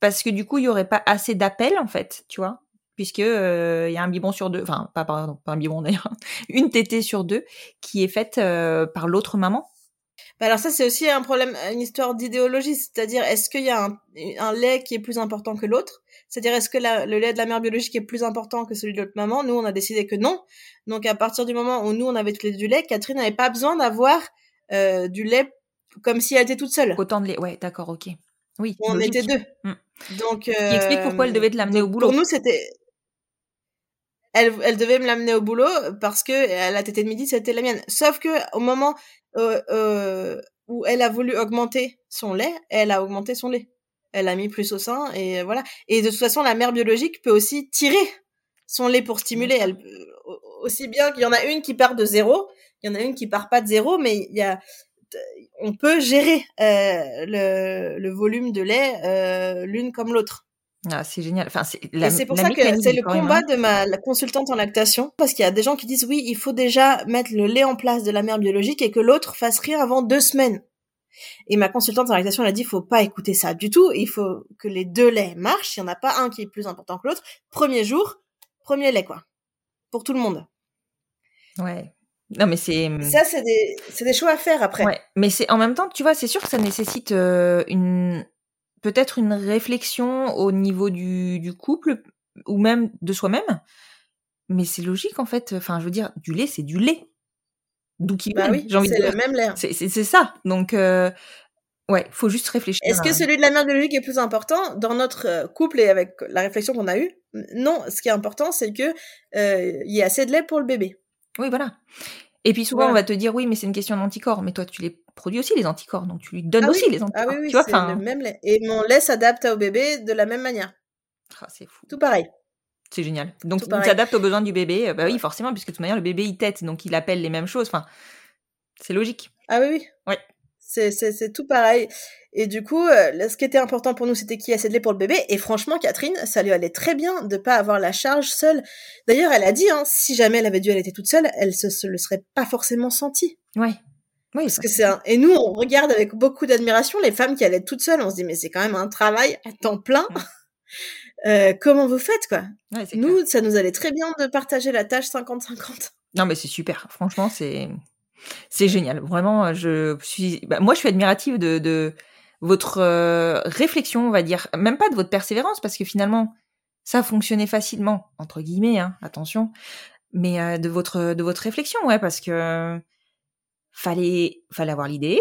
Speaker 1: parce que du coup, il y aurait pas assez d'appels en fait, tu vois, puisque euh, il y a un biberon sur deux, enfin pas pardon, pas un biberon d'ailleurs, une tétée sur deux qui est faite par l'autre maman.
Speaker 2: Bah alors ça c'est aussi un problème, une histoire d'idéologie, c'est-à-dire est-ce qu'il y a un lait qui est plus important que l'autre? C'est-à-dire est-ce que la- le lait de la mère biologique est plus important que celui de l'autre maman? Nous on a décidé que non. Donc à partir du moment où nous on avait tous les deux du lait, Catherine n'avait pas besoin d'avoir euh, du lait comme si elle était toute seule.
Speaker 1: Autant de lait, ouais, d'accord, ok. Oui,
Speaker 2: On
Speaker 1: logique.
Speaker 2: était deux.
Speaker 1: Mm.
Speaker 2: Donc
Speaker 1: Qui explique pourquoi elle devait te l'amener au boulot.
Speaker 2: Pour nous c'était elle, elle devait me l'amener au boulot parce que euh, la tétée de midi c'était la mienne. Sauf que au moment euh, euh, où elle a voulu augmenter son lait, elle a augmenté son lait. Elle a mis plus au sein et voilà. Et de toute façon, la mère biologique peut aussi tirer son lait pour stimuler. Elle, euh, aussi bien qu'il y en a une qui part de zéro, il y en a une qui part pas de zéro, mais il y a, on peut gérer euh, le, le volume de lait euh, l'une comme l'autre.
Speaker 1: Ah, c'est génial. Enfin, c'est la,
Speaker 2: Et c'est pour
Speaker 1: la
Speaker 2: ça que c'est le combat
Speaker 1: humain.
Speaker 2: de ma la consultante en lactation, parce qu'il y a des gens qui disent oui, il faut déjà mettre le lait en place de la mère biologique et que l'autre fasse rien avant deux semaines. Et ma consultante en lactation elle a dit, faut pas écouter ça du tout, il faut que les deux laits marchent, il n'y en a pas un qui est plus important que l'autre. Premier jour, premier lait quoi, pour tout le monde.
Speaker 1: Ouais. Non, mais c'est.
Speaker 2: Ça c'est des des choix à faire après.
Speaker 1: Ouais, mais c'est en même temps, tu vois, c'est sûr que ça nécessite euh, une peut-être une réflexion au niveau du, du couple ou même de soi-même. Mais c'est logique en fait. Enfin, je veux dire, du lait, c'est du lait. D'où qu'il
Speaker 2: Bah oui,
Speaker 1: j'ai envie de
Speaker 2: c'est
Speaker 1: dire.
Speaker 2: le même lait.
Speaker 1: C'est ça. Donc, euh, ouais, faut juste réfléchir.
Speaker 2: Est-ce que celui de la mère biologique est plus important dans notre euh, couple et avec la réflexion qu'on a eue? Non, ce qui est important, c'est que euh, il y ait assez de lait pour le bébé.
Speaker 1: Oui, voilà. Et puis souvent,
Speaker 2: Voilà.
Speaker 1: on va te dire, oui, mais c'est une question d'anticorps. Mais toi, tu les produis aussi, les anticorps. Donc, tu lui donnes
Speaker 2: Ah
Speaker 1: aussi
Speaker 2: oui,
Speaker 1: les anticorps.
Speaker 2: Ah oui, oui,
Speaker 1: tu vois,
Speaker 2: le même lait. Et mon lait s'adapte au bébé de la même manière.
Speaker 1: ah, c'est fou.
Speaker 2: Tout pareil.
Speaker 1: C'est génial. Donc,
Speaker 2: pareil.
Speaker 1: s'adapte aux besoins du bébé. Euh, Bah oui, forcément, puisque de toute manière, le bébé, il tète. Donc, il appelle les mêmes choses. Enfin, c'est logique.
Speaker 2: Ah oui, oui.
Speaker 1: Ouais.
Speaker 2: C'est, tout pareil. Et du coup, euh, ce qui était important pour nous, c'était qu'il y assez de lait pour le bébé. Et franchement, Catherine, ça lui allait très bien de pas avoir la charge seule. D'ailleurs, elle a dit, hein, si jamais elle avait dû allaiter toute seule, elle se, se le serait pas forcément sentie.
Speaker 1: Ouais. Oui,
Speaker 2: Parce que c'est un... Et nous, on regarde avec beaucoup d'admiration les femmes qui allaitent toutes seules. On se dit, mais c'est quand même un travail à temps plein. Euh, comment vous faites, quoi?
Speaker 1: Ouais,
Speaker 2: Nous,
Speaker 1: clair.
Speaker 2: ça nous allait très bien de partager la tâche 50-50.
Speaker 1: Non, mais c'est super. Franchement, c'est c'est génial. Vraiment, je suis. bah, moi, je suis admirative de, de votre euh, réflexion, on va dire, même pas de votre persévérance, parce que finalement, ça fonctionnait facilement, entre guillemets, hein, attention, mais euh, de votre de votre réflexion, ouais, parce que fallait fallait avoir l'idée,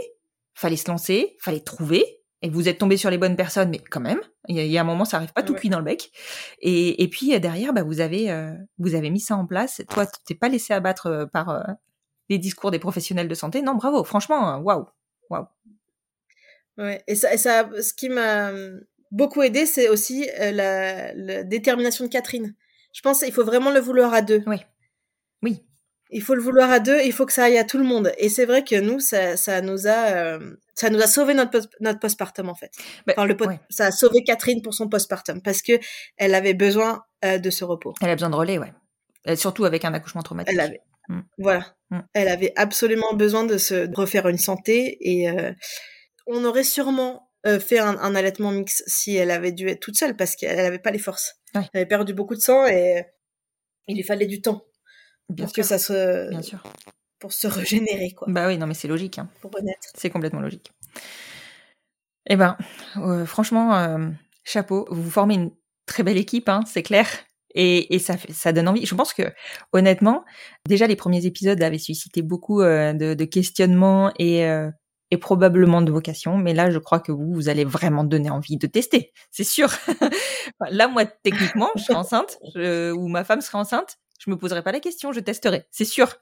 Speaker 1: fallait se lancer, fallait trouver, et vous êtes tombé sur les bonnes personnes, mais quand même, il y, a un moment, ça arrive pas tout cuit dans le bec. Et, et puis derrière, bah, vous avez vous avez mis ça en place. Toi, tu t'es pas laissé abattre par les discours des professionnels de santé. Non, bravo, franchement, waouh, waouh.
Speaker 2: Ouais, et ça, ça, ce qui m'a beaucoup aidé, c'est aussi euh, la, détermination de Catherine. Je pense qu'il faut vraiment le vouloir à deux.
Speaker 1: Oui. Oui.
Speaker 2: Il faut le vouloir à deux, il faut que ça aille à tout le monde. Et c'est vrai que nous, ça, ça nous a, euh, ça nous a sauvé notre post, notre postpartum en fait. Bah, enfin, le ça a sauvé Catherine pour son postpartum parce que elle avait besoin euh, de ce repos.
Speaker 1: Elle a besoin de relais, ouais. surtout avec un accouchement traumatique.
Speaker 2: Elle avait. Mm. Voilà. Mm. Elle avait absolument besoin de se refaire une santé et on aurait sûrement euh, fait un, allaitement mix si elle avait dû être toute seule parce qu'elle n'avait pas les forces. Elle avait perdu beaucoup de sang et il lui fallait du temps
Speaker 1: Bien
Speaker 2: pour
Speaker 1: sûr.
Speaker 2: que ça se
Speaker 1: Bien sûr.
Speaker 2: pour se régénérer quoi.
Speaker 1: Bah oui, non mais c'est logique. Hein.
Speaker 2: Pour renaître.
Speaker 1: C'est complètement logique. Eh ben, euh, franchement, euh, chapeau. Vous formez une très belle équipe, hein, c'est clair. Et, et ça, ça donne envie. Je pense que, honnêtement, déjà les premiers épisodes avaient suscité beaucoup de, de, questionnements et et probablement de vocation, mais là, je crois que vous, vous allez vraiment donner envie de tester, c'est sûr. là, moi, techniquement, je serai enceinte, ou ma femme serait enceinte, je me poserai pas la question, je testerai, c'est sûr.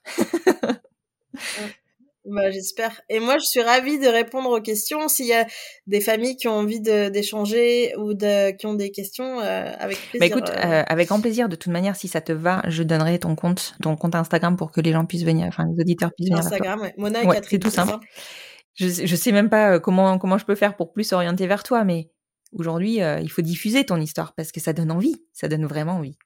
Speaker 2: bah, j'espère. Et moi, je suis ravie de répondre aux questions. S'il y a des familles qui ont envie d'échanger ou de, qui ont des questions, euh, avec
Speaker 1: bah, plaisir. Bah écoute, euh, avec grand plaisir. De toute manière, si ça te va, je donnerai ton compte, ton compte Instagram pour que les gens puissent venir, enfin les auditeurs puissent venir.
Speaker 2: Instagram, ouais. Mona et
Speaker 1: ouais,
Speaker 2: Catherine.
Speaker 1: C'est tout simple je, je sais même pas euh, comment comment je peux faire pour plus orienter vers toi, mais aujourd'hui, euh, il faut diffuser ton histoire parce que ça donne envie, ça donne vraiment envie.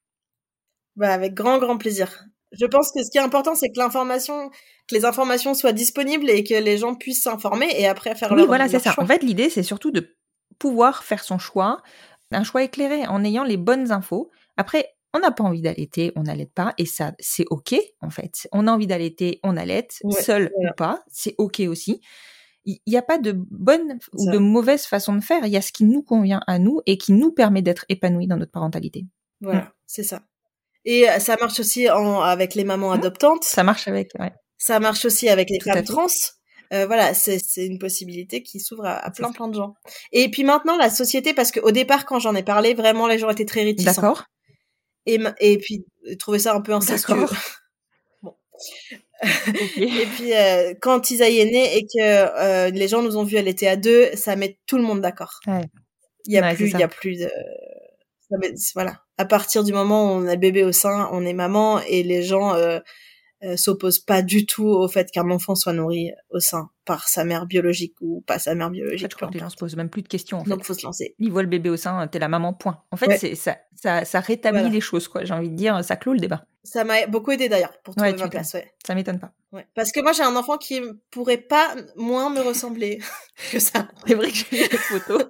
Speaker 2: Bah avec grand grand plaisir. Je pense que ce qui est important, c'est que l'information, que les informations soient disponibles et que les gens puissent s'informer et après faire
Speaker 1: oui,
Speaker 2: leur,
Speaker 1: voilà,
Speaker 2: c'est
Speaker 1: ça. En fait, l'idée, c'est surtout de pouvoir faire son choix, un choix éclairé en ayant les bonnes infos. Après, on n'a pas envie d'allaiter, on n'allaite pas, et ça, c'est ok en fait. On a envie d'allaiter, on allaite, seul ou pas, c'est ok aussi il n'y a pas de bonne ou de mauvaise façon de faire. Il y a ce qui nous convient à nous et qui nous permet d'être épanouis dans notre parentalité.
Speaker 2: Voilà, mm. c'est ça. Et euh, ça marche aussi en, avec les mamans mm. adoptantes.
Speaker 1: Ça marche avec, ouais.
Speaker 2: Ça marche aussi avec les femmes trans. Euh, voilà, c'est une possibilité qui s'ouvre à, plein plein de gens. Et puis maintenant, la société, parce qu'au départ, quand j'en ai parlé, vraiment, les gens étaient très réticents.
Speaker 1: D'accord.
Speaker 2: Et, et puis, trouver ça un peu incestueux. bon. et puis euh, quand Isaïe est né et que euh, les gens nous ont vu, elle était à deux, ça met tout le monde d'accord. Il y a plus, il y a plus de, voilà. À partir du moment où on a le bébé au sein, on est maman et les gens euh, euh, s'oppose pas du tout au fait qu'un enfant soit nourri au sein par sa mère biologique ou pas sa mère biologique.
Speaker 1: je crois que les gens se posent même plus de questions. En
Speaker 2: Donc, faut se lancer.
Speaker 1: Ils voient le bébé au sein, t'es la maman, point. En fait, c'est ça, ça, ça rétablit les choses, quoi. J'ai envie de dire, ça clôt le débat.
Speaker 2: Ça m'a beaucoup aidé d'ailleurs pour trouver ma place. Ouais.
Speaker 1: Ça m'étonne pas.
Speaker 2: Ouais. Parce que moi, j'ai un enfant qui pourrait pas moins me ressembler que ça.
Speaker 1: C'est vrai que j'ai vu les photos.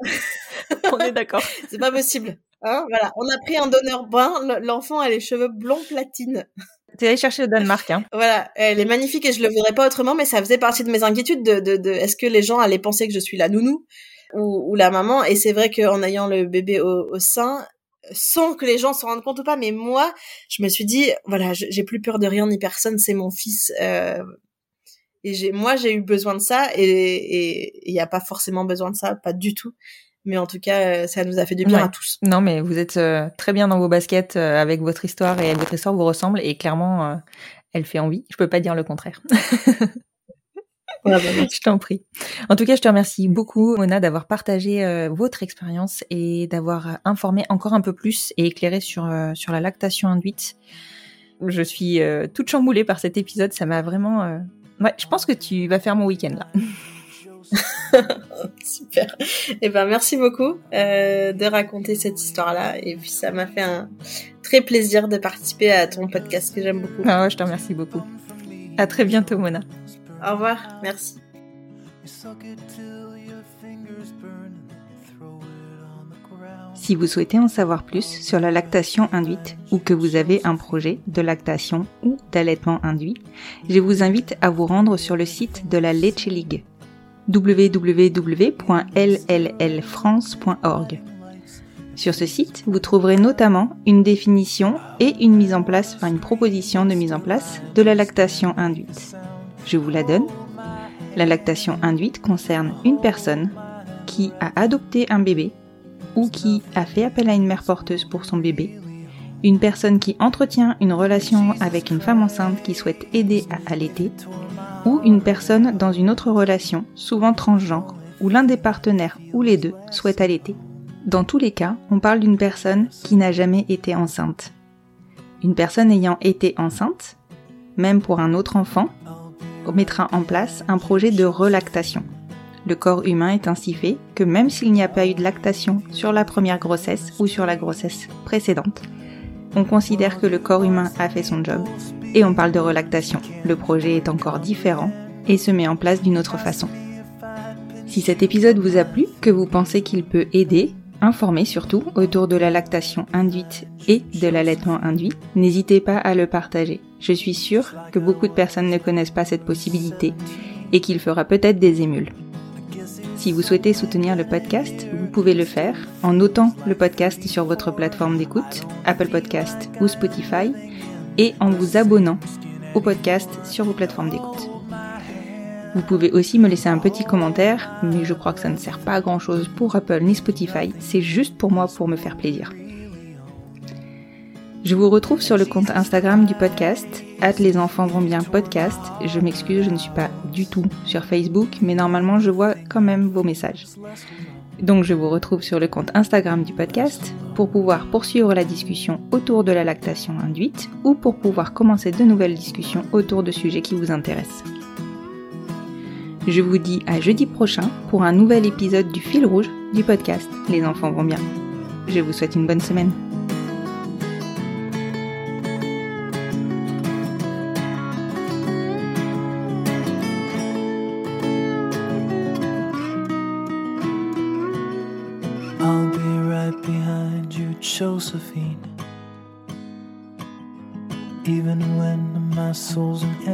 Speaker 1: On est d'accord.
Speaker 2: C'est pas possible. Hein voilà. On a pris un donneur brun. L'enfant a les cheveux blonds platine.
Speaker 1: T'es allé chercher au Danemark, hein.
Speaker 2: Voilà, elle est magnifique et je le voudrais pas autrement, mais ça faisait partie de mes inquiétudes de, de, de est-ce que les gens allaient penser que je suis la nounou ou, ou la maman? Et c'est vrai qu'en ayant le bébé au, au, sein, sans que les gens s'en rendent compte ou pas, mais moi, je me suis dit, voilà, j'ai plus peur de rien ni personne, c'est mon fils. Euh, et j'ai, moi, j'ai eu besoin de ça et il n'y a pas forcément besoin de ça, pas du tout mais en tout cas, euh, ça nous a fait du bien à tous.
Speaker 1: Non, mais vous êtes euh, très bien dans vos baskets euh, avec votre histoire et votre histoire vous ressemble et clairement, elle fait envie. Je peux pas dire le contraire.
Speaker 2: Bah,
Speaker 1: je t'en prie. En tout cas, je te remercie beaucoup, Mona, d'avoir partagé votre expérience et d'avoir informé encore un peu plus et éclairé sur sur la lactation induite. Je suis toute chamboulée par cet épisode. Ça m'a vraiment. Ouais, je pense que tu vas faire mon week-end là.
Speaker 2: Super. Et eh ben merci beaucoup euh, de raconter cette histoire-là. Et puis ça m'a fait un très plaisir de participer à ton podcast que j'aime beaucoup.
Speaker 1: Ah ouais, je te remercie beaucoup. À très bientôt, Mona.
Speaker 2: Au revoir. Merci.
Speaker 3: Si vous souhaitez en savoir plus sur la lactation induite ou que vous avez un projet de lactation ou d'allaitement induit, je vous invite à vous rendre sur le site de la Leche League
Speaker 1: www.lllfrance.org. Sur ce site, vous trouverez notamment une définition et une mise en place, enfin une proposition de mise en place de la lactation induite. Je vous la donne. La lactation induite concerne une personne qui a adopté un bébé ou qui a fait appel à une mère porteuse pour son bébé, une personne qui entretient une relation avec une femme enceinte qui souhaite aider à allaiter, ou une personne dans une autre relation, souvent transgenre, où l'un des partenaires ou les deux souhaite allaiter. Dans tous les cas, on parle d'une personne qui n'a jamais été enceinte. Une personne ayant été enceinte, même pour un autre enfant, mettra en place un projet de relactation. Le corps humain est ainsi fait que même s'il n'y a pas eu de lactation sur la première grossesse ou sur la grossesse précédente, on considère que le corps humain a fait son job et on parle de relactation. Le projet est encore différent et se met en place d'une autre façon. Si cet épisode vous a plu, que vous pensez qu'il peut aider, informer surtout autour de la lactation induite et de l'allaitement induit, n'hésitez pas à le partager. Je suis sûre que beaucoup de personnes ne connaissent pas cette possibilité et qu'il fera peut-être des émules. Si vous souhaitez soutenir le podcast, vous pouvez le faire en notant le podcast sur votre plateforme d'écoute, Apple Podcast ou Spotify, et en vous abonnant au podcast sur vos plateformes d'écoute. Vous pouvez aussi me laisser un petit commentaire, mais je crois que ça ne sert pas à grand chose pour Apple ni Spotify, c'est juste pour moi pour me faire plaisir. Je vous retrouve sur le compte Instagram du podcast, hâte les enfants vont bien podcast. Je m'excuse, je ne suis pas du tout sur Facebook, mais normalement je vois quand même vos messages. Donc je vous retrouve sur le compte Instagram du podcast pour pouvoir poursuivre la discussion autour de la lactation induite ou pour pouvoir commencer de nouvelles discussions autour de sujets qui vous intéressent. Je vous dis à jeudi prochain pour un nouvel épisode du fil rouge du podcast Les enfants vont bien. Je vous souhaite une bonne semaine.